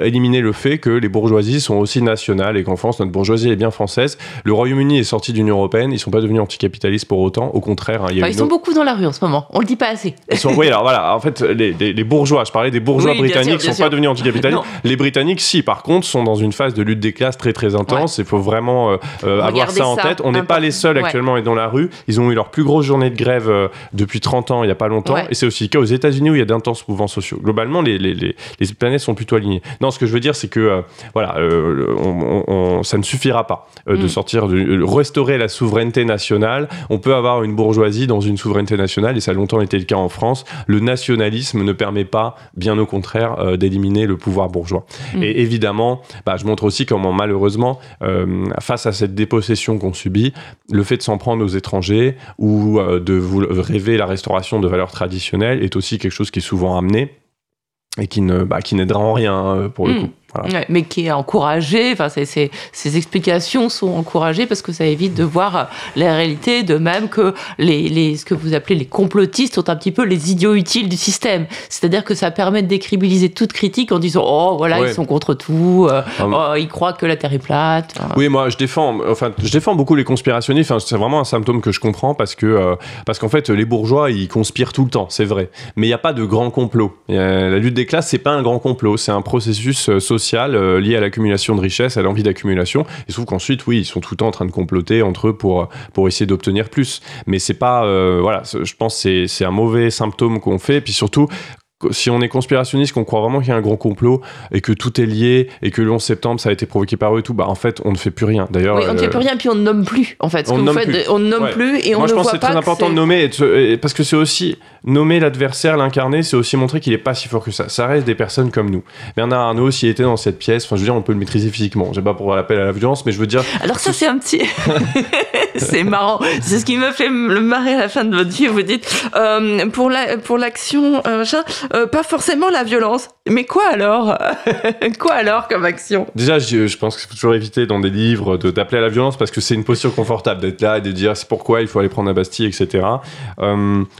éliminer le fait que les bourgeoisies sont aussi nationales et qu'en France, notre bourgeoisie est bien française. Le Royaume-Uni est sorti de l'Union européenne, ils sont pas devenus anticapitalistes pour autant. Au contraire, hein, il y a Enfin, une ils sont autre- beaucoup dans la rue en ce moment. On le dit pas assez. Ils sont- oui, alors voilà, en fait, les, les- les bourgeois, je parlais des bourgeois Oui, britanniques, bien sont sûr. pas devenus anticapitalistes. Les Britanniques, si, par contre, sont dans une phase de lutte des classes très très intense. Il faut vraiment euh, euh, avoir ça en ça, tête. On n'est pas les seuls Ouais. actuellement être dans la rue. Ils ont eu leur plus grosse journée de grève euh, depuis 30 ans, il y a pas longtemps. Ouais. Et c'est aussi le cas aux États-Unis où il y a d'intenses mouvements sociaux. Globalement, les, les, les, les planètes sont plutôt alignées. Non, ce que je veux dire, c'est que euh, voilà, on- on- on- ça ne suffira pas de Mm. sortir, de restaurer la souveraineté nationale. On peut avoir une bourgeoisie dans une souveraineté nationale, et ça a longtemps été le cas en France. Le nationalisme ne permet pas, bien au contraire, euh, d'éliminer le pouvoir bourgeois. Mm. Et évidemment, bah, je montre aussi comment malheureusement, euh, face à cette dépossession qu'on subit, le fait de s'en prendre aux étrangers ou euh, de rêver la restauration de valeurs traditionnelles est aussi quelque chose qui est souvent amené et qui ne bah, qui n'aidera en rien euh, pour le Mm. coup. Voilà. Ouais, mais qui est encouragé. Enfin, ces explications sont encouragées parce que ça évite de voir euh, la réalité, de même que les, les, ce que vous appelez les complotistes sont un petit peu les idiots utiles du système. C'est-à-dire que ça permet de décribiliser toute critique en disant oh voilà Ouais. ils sont contre tout, euh, Hum. oh, ils croient que la Terre est plate. Enfin, Oui, moi je défends, enfin je défends beaucoup les conspirationnistes. Enfin, c'est vraiment un symptôme que je comprends parce que euh, parce qu'en fait les bourgeois ils conspirent tout le temps, c'est vrai. Mais il n'y a pas de grand complot. A- la lutte des classes c'est pas un grand complot, c'est un processus euh, social euh, lié à l'accumulation de richesses, à l'envie d'accumulation. Se trouve qu'ensuite oui ils sont tout le temps en train de comploter entre eux pour essayer d'obtenir plus. Mais c'est pas euh, voilà, je pense que c'est c'est un mauvais symptôme qu'on fait. Et puis surtout si on est conspirationniste, qu'on croit vraiment qu'il y a un grand complot et que tout est lié et que le 11 septembre ça a été provoqué par eux et tout, bah en fait on ne fait plus rien. D'ailleurs, oui, on ne euh, fait plus rien, puis on ne nomme plus en fait. Ce on vous nomme faites, plus. on ne nomme Ouais. plus et on Moi, ne je pense voit que c'est très important de nommer, et de se- et- parce que c'est aussi nommer l'adversaire, l'incarner, c'est aussi montrer qu'il est pas si fort que ça. Ça reste des personnes comme nous. Bernard Arnault, s'il était dans cette pièce, enfin, je veux dire, on peut le maîtriser physiquement. J'ai pas pour l'appel à la violence, mais je veux dire, Alors ça c'est un petit, <laughs> <laughs> c'est marrant. C'est ce qui me fait me marrer à la fin de votre vie. Vous dites euh, pour la pour l'action, euh, euh, pas forcément la violence. Mais quoi alors <laughs> Quoi alors comme action? Déjà, je, je pense qu'il faut toujours éviter dans des livres de- d'appeler à la violence parce que c'est une posture confortable d'être là et de dire c'est pourquoi il faut aller prendre la Bastille, etc.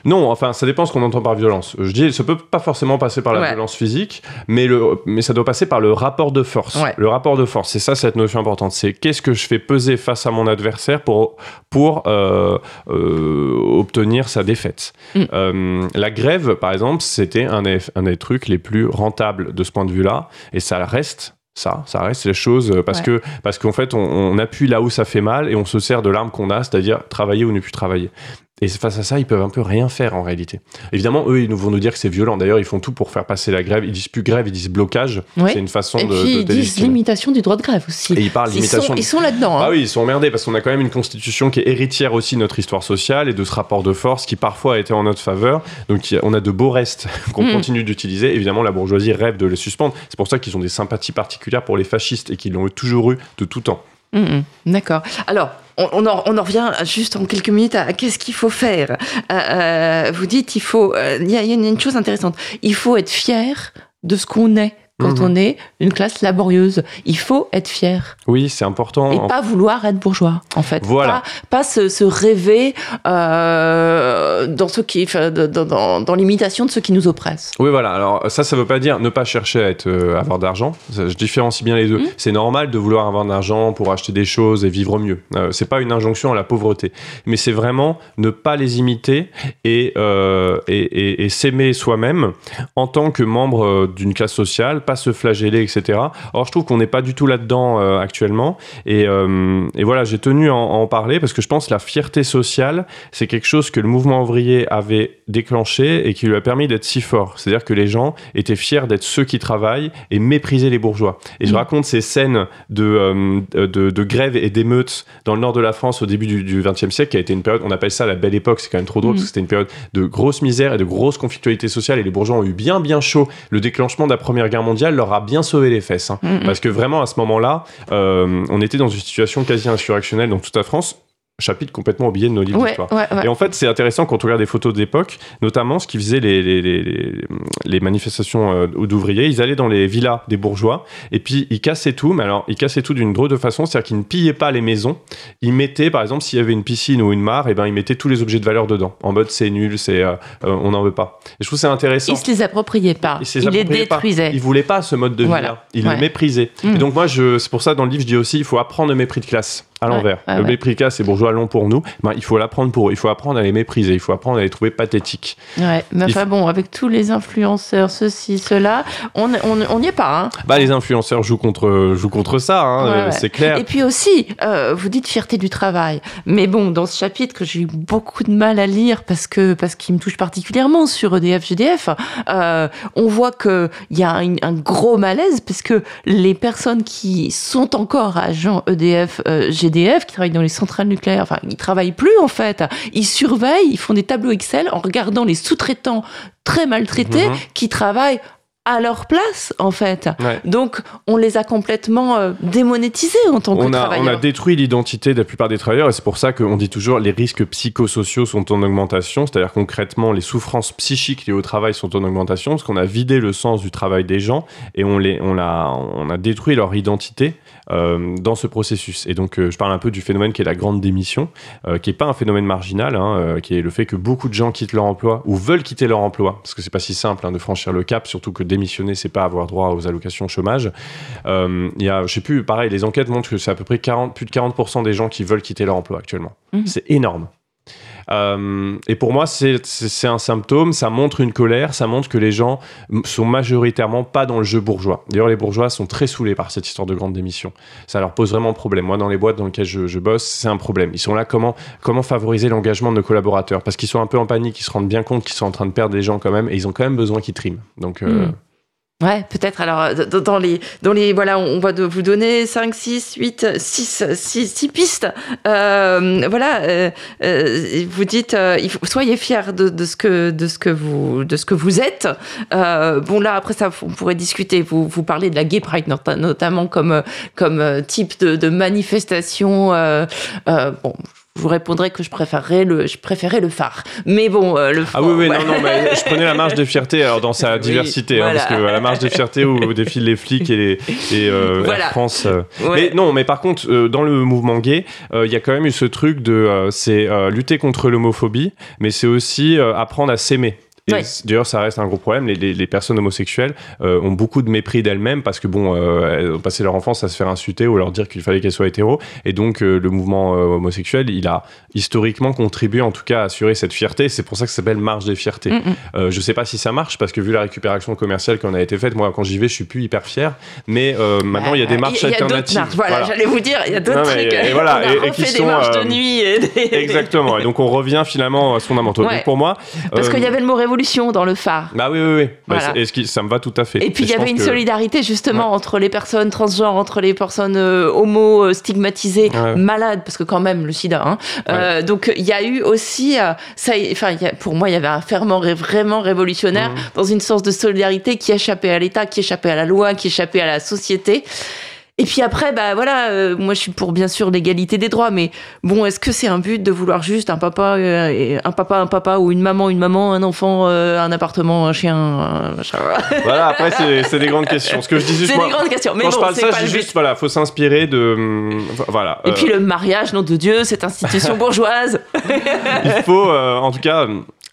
Non, enfin, ça dépend ce qu'on entend par violence. Je dis, ça peut pas forcément passer par la Ouais. violence physique, mais le, mais ça doit passer par le rapport de force. Ouais. Le rapport de force, c'est ça cette notion importante. C'est qu'est-ce que je fais peser face à mon adversaire pour pour euh, euh, obtenir sa défaite. Mm. Euh, la grève, par exemple, c'était un des, un des trucs les plus rentables de ce point de vue-là, et ça reste. Ça, ça reste les choses parce Ouais. que parce qu'en fait on, on appuie là où ça fait mal et on se sert de l'arme qu'on a, c'est-à-dire travailler ou ne plus travailler. Et face à ça, ils peuvent un peu rien faire en réalité. Évidemment, eux, ils vont nous dire que c'est violent. D'ailleurs, ils font tout pour faire passer la grève. Ils disent plus grève, ils disent blocage. C'est une façon Et de, puis de ils disent limitation du droit de grève aussi. Et ils parlent Ils limitation. sont, de- ils sont là-dedans. hein. ah oui, ils sont emmerdés parce qu'on a quand même une constitution qui est héritière aussi de notre histoire sociale et de ce rapport de force qui parfois a été en notre faveur. Donc on a de beaux restes <laughs> qu'on Mm. continue d'utiliser. Évidemment, la bourgeoisie rêve de les suspendre. C'est pour ça qu'ils ont des sympathies particulières pour les fascistes et qu'ils l'ont toujours eu de tout temps. Mm, mm. D'accord. Alors, on, en, revient juste en quelques minutes à qu'est-ce qu'il faut faire. Euh, euh, vous dites, il faut. euh, il y a une chose intéressante. Il faut être fier de ce qu'on est quand Mhm. on est une classe laborieuse. Il faut être fier Oui, c'est important. et En- pas vouloir être bourgeois, en fait. Voilà. Pas, pas se, se rêver euh, dans, ce qui, dans, dans, dans l'imitation de ceux qui nous oppressent. Oui, voilà. Alors, ça, ça veut pas dire ne pas chercher à être, euh, avoir d'argent. Je différencie bien les deux. Mhm. C'est normal de vouloir avoir de l'argent pour acheter des choses et vivre mieux. Euh, c'est pas une injonction à la pauvreté. Mais c'est vraiment ne pas les imiter et, euh, et, et- et s'aimer soi-même en tant que membre d'une classe sociale, pas se flageller, etc. Or, je trouve qu'on n'est pas du tout là-dedans euh, actuellement. Et, euh, et voilà, j'ai tenu à en, à en parler parce que je pense que la fierté sociale, c'est quelque chose que le mouvement ouvrier avait déclenché et qui lui a permis d'être si fort. C'est-à-dire que les gens étaient fiers d'être ceux qui travaillent et mépriser les bourgeois. Et je Mm. raconte ces scènes de, euh, de, de grève et d'émeutes dans le nord de la France au début du XXe siècle, qui a été une période, on appelle ça la belle époque, c'est quand même trop drôle Mm. parce que c'était une période de grosse misère et de grosse conflictualité sociale et les bourgeois ont eu bien bien chaud. Le déclenchement de la Première Guerre mondiale leur a bien sauvé les fesses. hein. Mm, mm. Parce que vraiment, à ce moment-là, euh, on était dans une situation quasi insurrectionnelle dans toute la France. Chapitre complètement oublié de nos livres Ouais, d'histoire. ouais, ouais. Et en fait, c'est intéressant quand on regarde des photos d'époque, notamment ce qui faisait les, les, les, les- manifestations euh, d'ouvriers. Ils allaient dans les villas des bourgeois et puis ils cassaient tout, mais alors ils cassaient tout d'une drôle de façon, c'est-à-dire qu'ils ne pillaient pas les maisons. Ils mettaient, par exemple, s'il y avait une piscine ou une mare, et ben ils mettaient tous les objets de valeur dedans, en mode c'est nul, c'est euh, euh, on n'en veut pas. Et je trouve c'est intéressant. Il se les appropriait pas. Il se Il, les les appropriait pas. détruisait. Il voulait pas ce mode de Voilà. vie-là. Il Ouais. le méprisait. Mm. Et donc moi, je, c'est pour ça dans le livre, je dis aussi, il faut apprendre le mépris de classe. À l'envers. ouais, le ouais. mépris qu'a ces bourgeois long pour nous, ben, il faut l'apprendre pour eux. Il faut apprendre à les mépriser. Il faut apprendre à les trouver pathétiques. Ouais, mais enfin bon, avec tous les influenceurs, ceci, cela, on on- on n'y est pas. Hein. Bah, les influenceurs jouent contre, jouent contre ça, hein, euh, c'est clair. Et puis aussi, euh, vous dites fierté du travail. Mais bon, dans ce chapitre que j'ai eu beaucoup de mal à lire parce que parce qu'il me touche particulièrement sur EDF GDF, euh, on voit que il y a un, un gros malaise parce que les personnes qui sont encore agents EDF euh, GDF, qui travaillent dans les centrales nucléaires, enfin, ils travaillent plus en fait. Ils surveillent, ils font des tableaux Excel en regardant les sous-traitants très maltraités Mhm. qui travaillent à leur place en fait. Ouais. Donc, on les a complètement euh, démonétisés en tant que On a, on travailleurs. a détruit l'identité de la plupart des travailleurs et c'est pour ça qu'on dit toujours les risques psychosociaux sont en augmentation, c'est-à-dire concrètement les souffrances psychiques liées au travail sont en augmentation parce qu'on a vidé le sens du travail des gens et on, les, on, a, on a détruit leur identité dans ce processus. Et donc euh, je parle un peu du phénomène qui est la grande démission, euh, qui est pas un phénomène marginal, hein, euh, qui est le fait que beaucoup de gens quittent leur emploi ou veulent quitter leur emploi, parce que c'est pas si simple hein, de franchir le cap, surtout que démissionner c'est pas avoir droit aux allocations chômage. Euh, Il y a, je sais plus, pareil, les enquêtes montrent que c'est à peu près 40, plus de 40% des gens qui veulent quitter leur emploi actuellement. Mhm. C'est énorme. Euh, et pour moi, c'est un symptôme, ça montre une colère, ça montre que les gens sont majoritairement pas dans le jeu bourgeois. D'ailleurs, les bourgeois sont très saoulés par cette histoire de grande démission. Ça leur pose vraiment problème. Moi, dans les boîtes dans lesquelles je, bosse, c'est un problème. Ils sont là, comment, comment favoriser l'engagement de nos collaborateurs? Parce qu'ils sont un peu en panique, ils se rendent bien compte qu'ils sont en train de perdre des gens quand même, et ils ont quand même besoin qu'ils triment. Donc, euh, Mhm. Ouais, peut-être. Alors, dans les, dans les, voilà, on va vous donner 5, 6, 8, 6, 6, 6 pistes. Euh, voilà, euh, euh, vous dites, euh, il faut, soyez fiers de, de ce que, de ce que vous, de ce que vous êtes. Euh, bon, là, après ça, on pourrait discuter. Vous, vous parlez de la Gay Pride, not- notamment comme, comme type de, de manifestation. Bon, vous répondrai que je préférerais le, je préférais le phare. Mais bon, euh, le Ah phare, oui, oui, ouais. non, non, mais je prenais la marge de fierté alors dans sa Oui, diversité, hein, parce que à la marge de fierté où <laughs> défilent les flics et, les, et euh, Voilà. Air France. euh. Ouais. Mais non, mais par contre, euh, dans le mouvement gay, il y a quand même eu ce truc de, c'est lutter contre l'homophobie, mais c'est aussi apprendre à s'aimer. Et Ouais. c- D'ailleurs, ça reste un gros problème. Les, les- les personnes homosexuelles euh, ont beaucoup de mépris d'elles-mêmes parce que, bon, euh, elles ont passé leur enfance à se faire insulter ou leur dire qu'il fallait qu'elles soient hétéros. Et donc, euh, le mouvement homosexuel, il a historiquement contribué, en tout cas, à assurer cette fierté. C'est pour ça que ça s'appelle marge des fiertés. Mm, mm. Euh, je sais pas si ça marche parce que vu la récupération commerciale qui en a été faite, moi, quand j'y vais, je suis plus hyper fier. Mais maintenant, il y a des marches Il y a alternatives. marches, Voilà, j'allais vous dire, il y a d'autres trucs. et voilà, on a et- et qui des sont, marches de nuit. Et des- Exactement. Et donc, on revient finalement à ce fondamentaux. Ouais. Donc, pour moi. Parce qu'il y avait le mot révolution dans le phare. Bah oui, oui, oui. Bah, Voilà. c'est- et ce qui- ça me va tout à fait. Et puis il y avait une que- solidarité justement entre les personnes transgenres, entre les personnes euh, homo euh, stigmatisées, Ouais. malades, parce que quand même le sida. Hein. Euh, donc il y a eu aussi, ça, enfin pour moi il y avait un ferment vraiment révolutionnaire Mhm. dans une sorte de solidarité qui échappait à l'État, qui échappait à la loi, qui échappait à la société. Et puis après, bah voilà, euh, moi je suis pour bien sûr l'égalité des droits, mais bon, est-ce que c'est un but de vouloir juste un papa, euh, un papa, un papa ou une maman, une maman, un enfant, euh, un appartement, un chien, un machin. Voilà, <laughs> après, c'est c'est des grandes questions. Ce que je dis juste, C'est des grandes questions, mais quand bon, je parle c'est ça, but. juste, voilà, faut s'inspirer de. Voilà. Et puis le mariage, nom de Dieu, cette institution bourgeoise. il faut, en tout cas,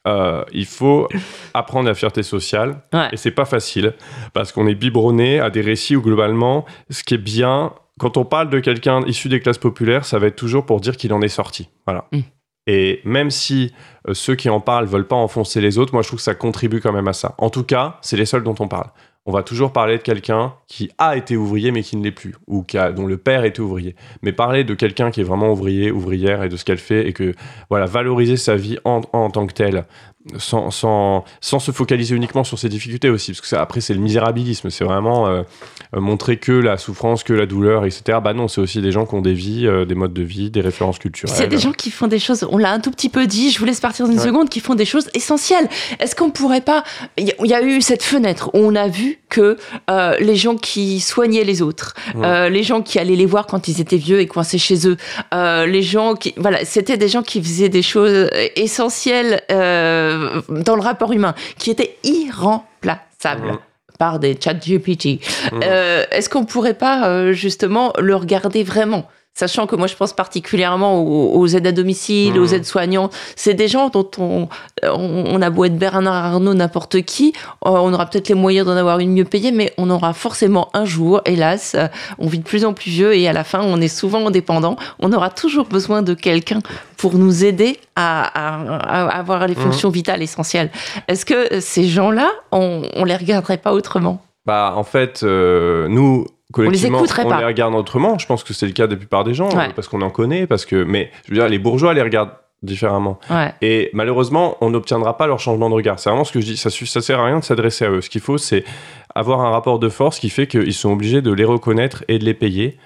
euh, il faut apprendre la fierté sociale. Ouais. Et c'est pas facile parce qu'on est biberonné à des récits où globalement, ce qui est bien, quand on parle de quelqu'un issu des classes populaires, ça va être toujours pour dire qu'il en est sorti. Voilà. Mm. Et même si euh, ceux qui en parlent veulent pas enfoncer les autres, moi je trouve que ça contribue quand même à ça. En tout cas, c'est les seuls dont on parle. On va toujours parler de quelqu'un qui a été ouvrier mais qui ne l'est plus, ou dont le père était ouvrier. Mais parler de quelqu'un qui est vraiment ouvrier, ouvrière et de ce qu'elle fait et que voilà valoriser sa vie en tant que telle, sans, sans, sans se focaliser uniquement sur ses difficultés aussi, parce que ça, après c'est le misérabilisme, c'est vraiment euh, euh, montrer que la souffrance, que la douleur, etc. Bah non, c'est aussi des gens qui ont des vies, euh, des modes de vie, des références culturelles. C'est des gens qui font des choses, on l'a un tout petit peu dit, je vous laisse partir une Ouais. seconde, qui font des choses essentielles. Est-ce qu'on pourrait pas. Il y, a- il y a eu cette fenêtre où on a vu que euh, les gens qui soignaient les autres, Ouais. les gens qui allaient les voir quand ils étaient vieux et coincés chez eux, les gens qui. Voilà, c'était des gens qui faisaient des choses essentielles euh, dans le rapport humain, qui étaient irremplaçables. Mhm. par des chat GPT. Mhm. Euh, Est-ce qu'on pourrait pas euh, justement le regarder vraiment? Sachant que moi, je pense particulièrement aux, aides à domicile, aux mmh. aides-soignants. C'est des gens dont on, on, a beau être Bernard Arnault, n'importe qui, euh, on aura peut-être les moyens d'en avoir une mieux payée, mais on aura forcément un jour, hélas, euh, on vit de plus en plus vieux et à la fin, on est souvent indépendant. On aura toujours besoin de quelqu'un pour nous aider à, avoir les mmh. fonctions vitales essentielles. Est-ce que ces gens-là, on, on les regarderait pas autrement? Bah, en fait, euh, nous, collectivement, on les, regarde autrement. Je pense que c'est le cas de la plupart des gens, parce qu'on en connaît, parce que. Mais je veux dire, les bourgeois les regardent différemment. Et malheureusement, on n'obtiendra pas leur changement de regard. C'est vraiment ce que je dis. Ça, ça sert à rien de s'adresser à eux. Ce qu'il faut, c'est avoir un rapport de force qui fait qu'ils sont obligés de les reconnaître et de les payer.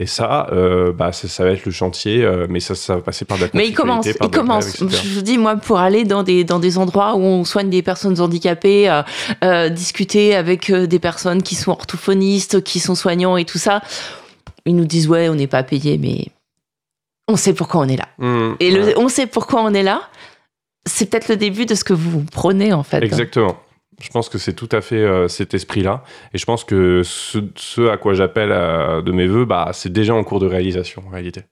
Et ça, euh, bah, ça, va être le chantier, euh, mais ça, ça va passer par de la Mais il commence, il commence. je vous dis, moi, pour aller dans des, dans des endroits où on soigne des personnes handicapées, euh, discuter avec des personnes qui sont orthophonistes, qui sont soignants et tout ça, ils nous disent, ouais, on n'est pas payé, mais on sait pourquoi on est là. Mmh, et le, on sait pourquoi on est là, c'est peut-être le début de ce que vous prenez, en fait. Exactement. Je pense que c'est tout à fait euh, cet esprit-là. Et je pense que ce, à quoi j'appelle euh, de mes voeux, bah, c'est déjà en cours de réalisation en réalité.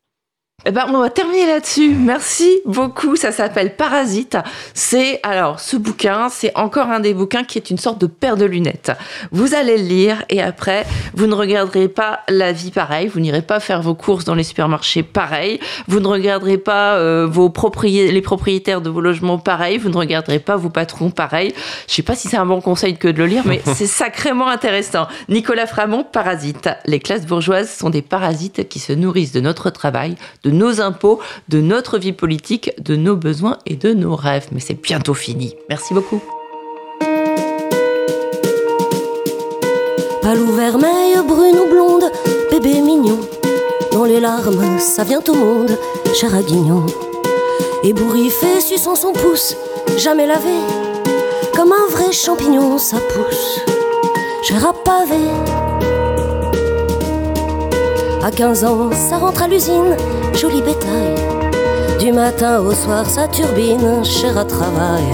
Eh ben, on va terminer là-dessus. Merci beaucoup. Ça s'appelle Parasite. C'est, alors, ce bouquin, c'est encore un des bouquins qui est une sorte de paire de lunettes. Vous allez le lire et après, vous ne regarderez pas la vie pareil. Vous n'irez pas faire vos courses dans les supermarchés pareil. Vous ne regarderez pas euh, vos les propriétaires de vos logements pareil. Vous ne regarderez pas vos patrons pareil. Je sais pas si c'est un bon conseil que de le lire, mais <laughs> c'est sacrément intéressant. Nicolas Framont, Parasite. Les classes bourgeoises sont des parasites qui se nourrissent de notre travail, de nos impôts, de notre vie politique, de nos besoins et de nos rêves. Mais c'est bientôt fini. Merci beaucoup. Palou vermeil, brune ou blonde, bébé mignon. Dans les larmes, ça vient au monde, cher à guignon. Ébouriffé, suçant son pouce, jamais lavé. Comme un vrai champignon, ça pousse, cher à pavé. À 15 ans, ça rentre à l'usine, joli bétail. Du matin au soir, ça turbine, cher à travail.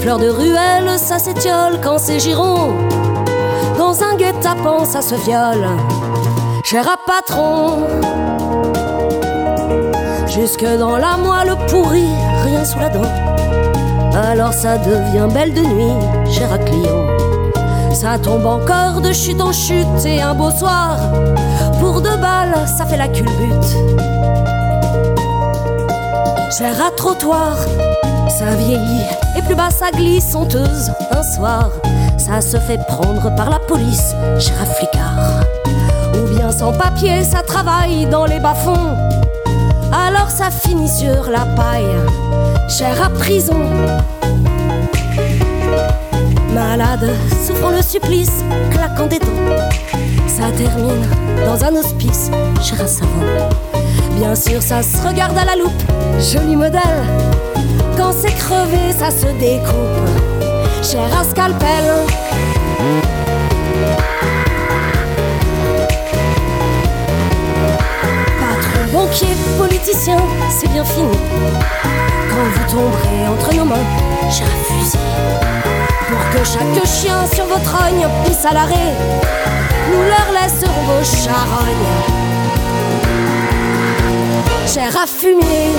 Fleur de ruelle, ça s'étiole quand c'est giron. Dans un guet-apens, ça se viole, cher à patron. Jusque dans la moelle pourrie, rien sous la dent. Alors ça devient belle de nuit, cher à client. Ça tombe encore de chute en chute et un beau soir, pour ça fait la culbute. Cher à trottoir, ça vieillit et plus bas ça glisse honteuse. Un soir, ça se fait prendre par la police, cher à flicard. Ou bien sans papier, ça travaille dans les bas-fonds. Alors ça finit sur la paille, cher à prison. Malade, souffrant le supplice, claquant des dents. Ça termine dans un hospice, cher à savon. Bien sûr, ça se regarde à la loupe, joli modèle. Quand c'est crevé, ça se découpe, cher à scalpel. Patron, banquier, politicien, c'est bien fini. Quand vous tomberez entre nos mains, cher à fusil. Pour que chaque chien sur votre rogne pisse à l'arrêt, nous leur laisserons vos charognes. Cher à fumer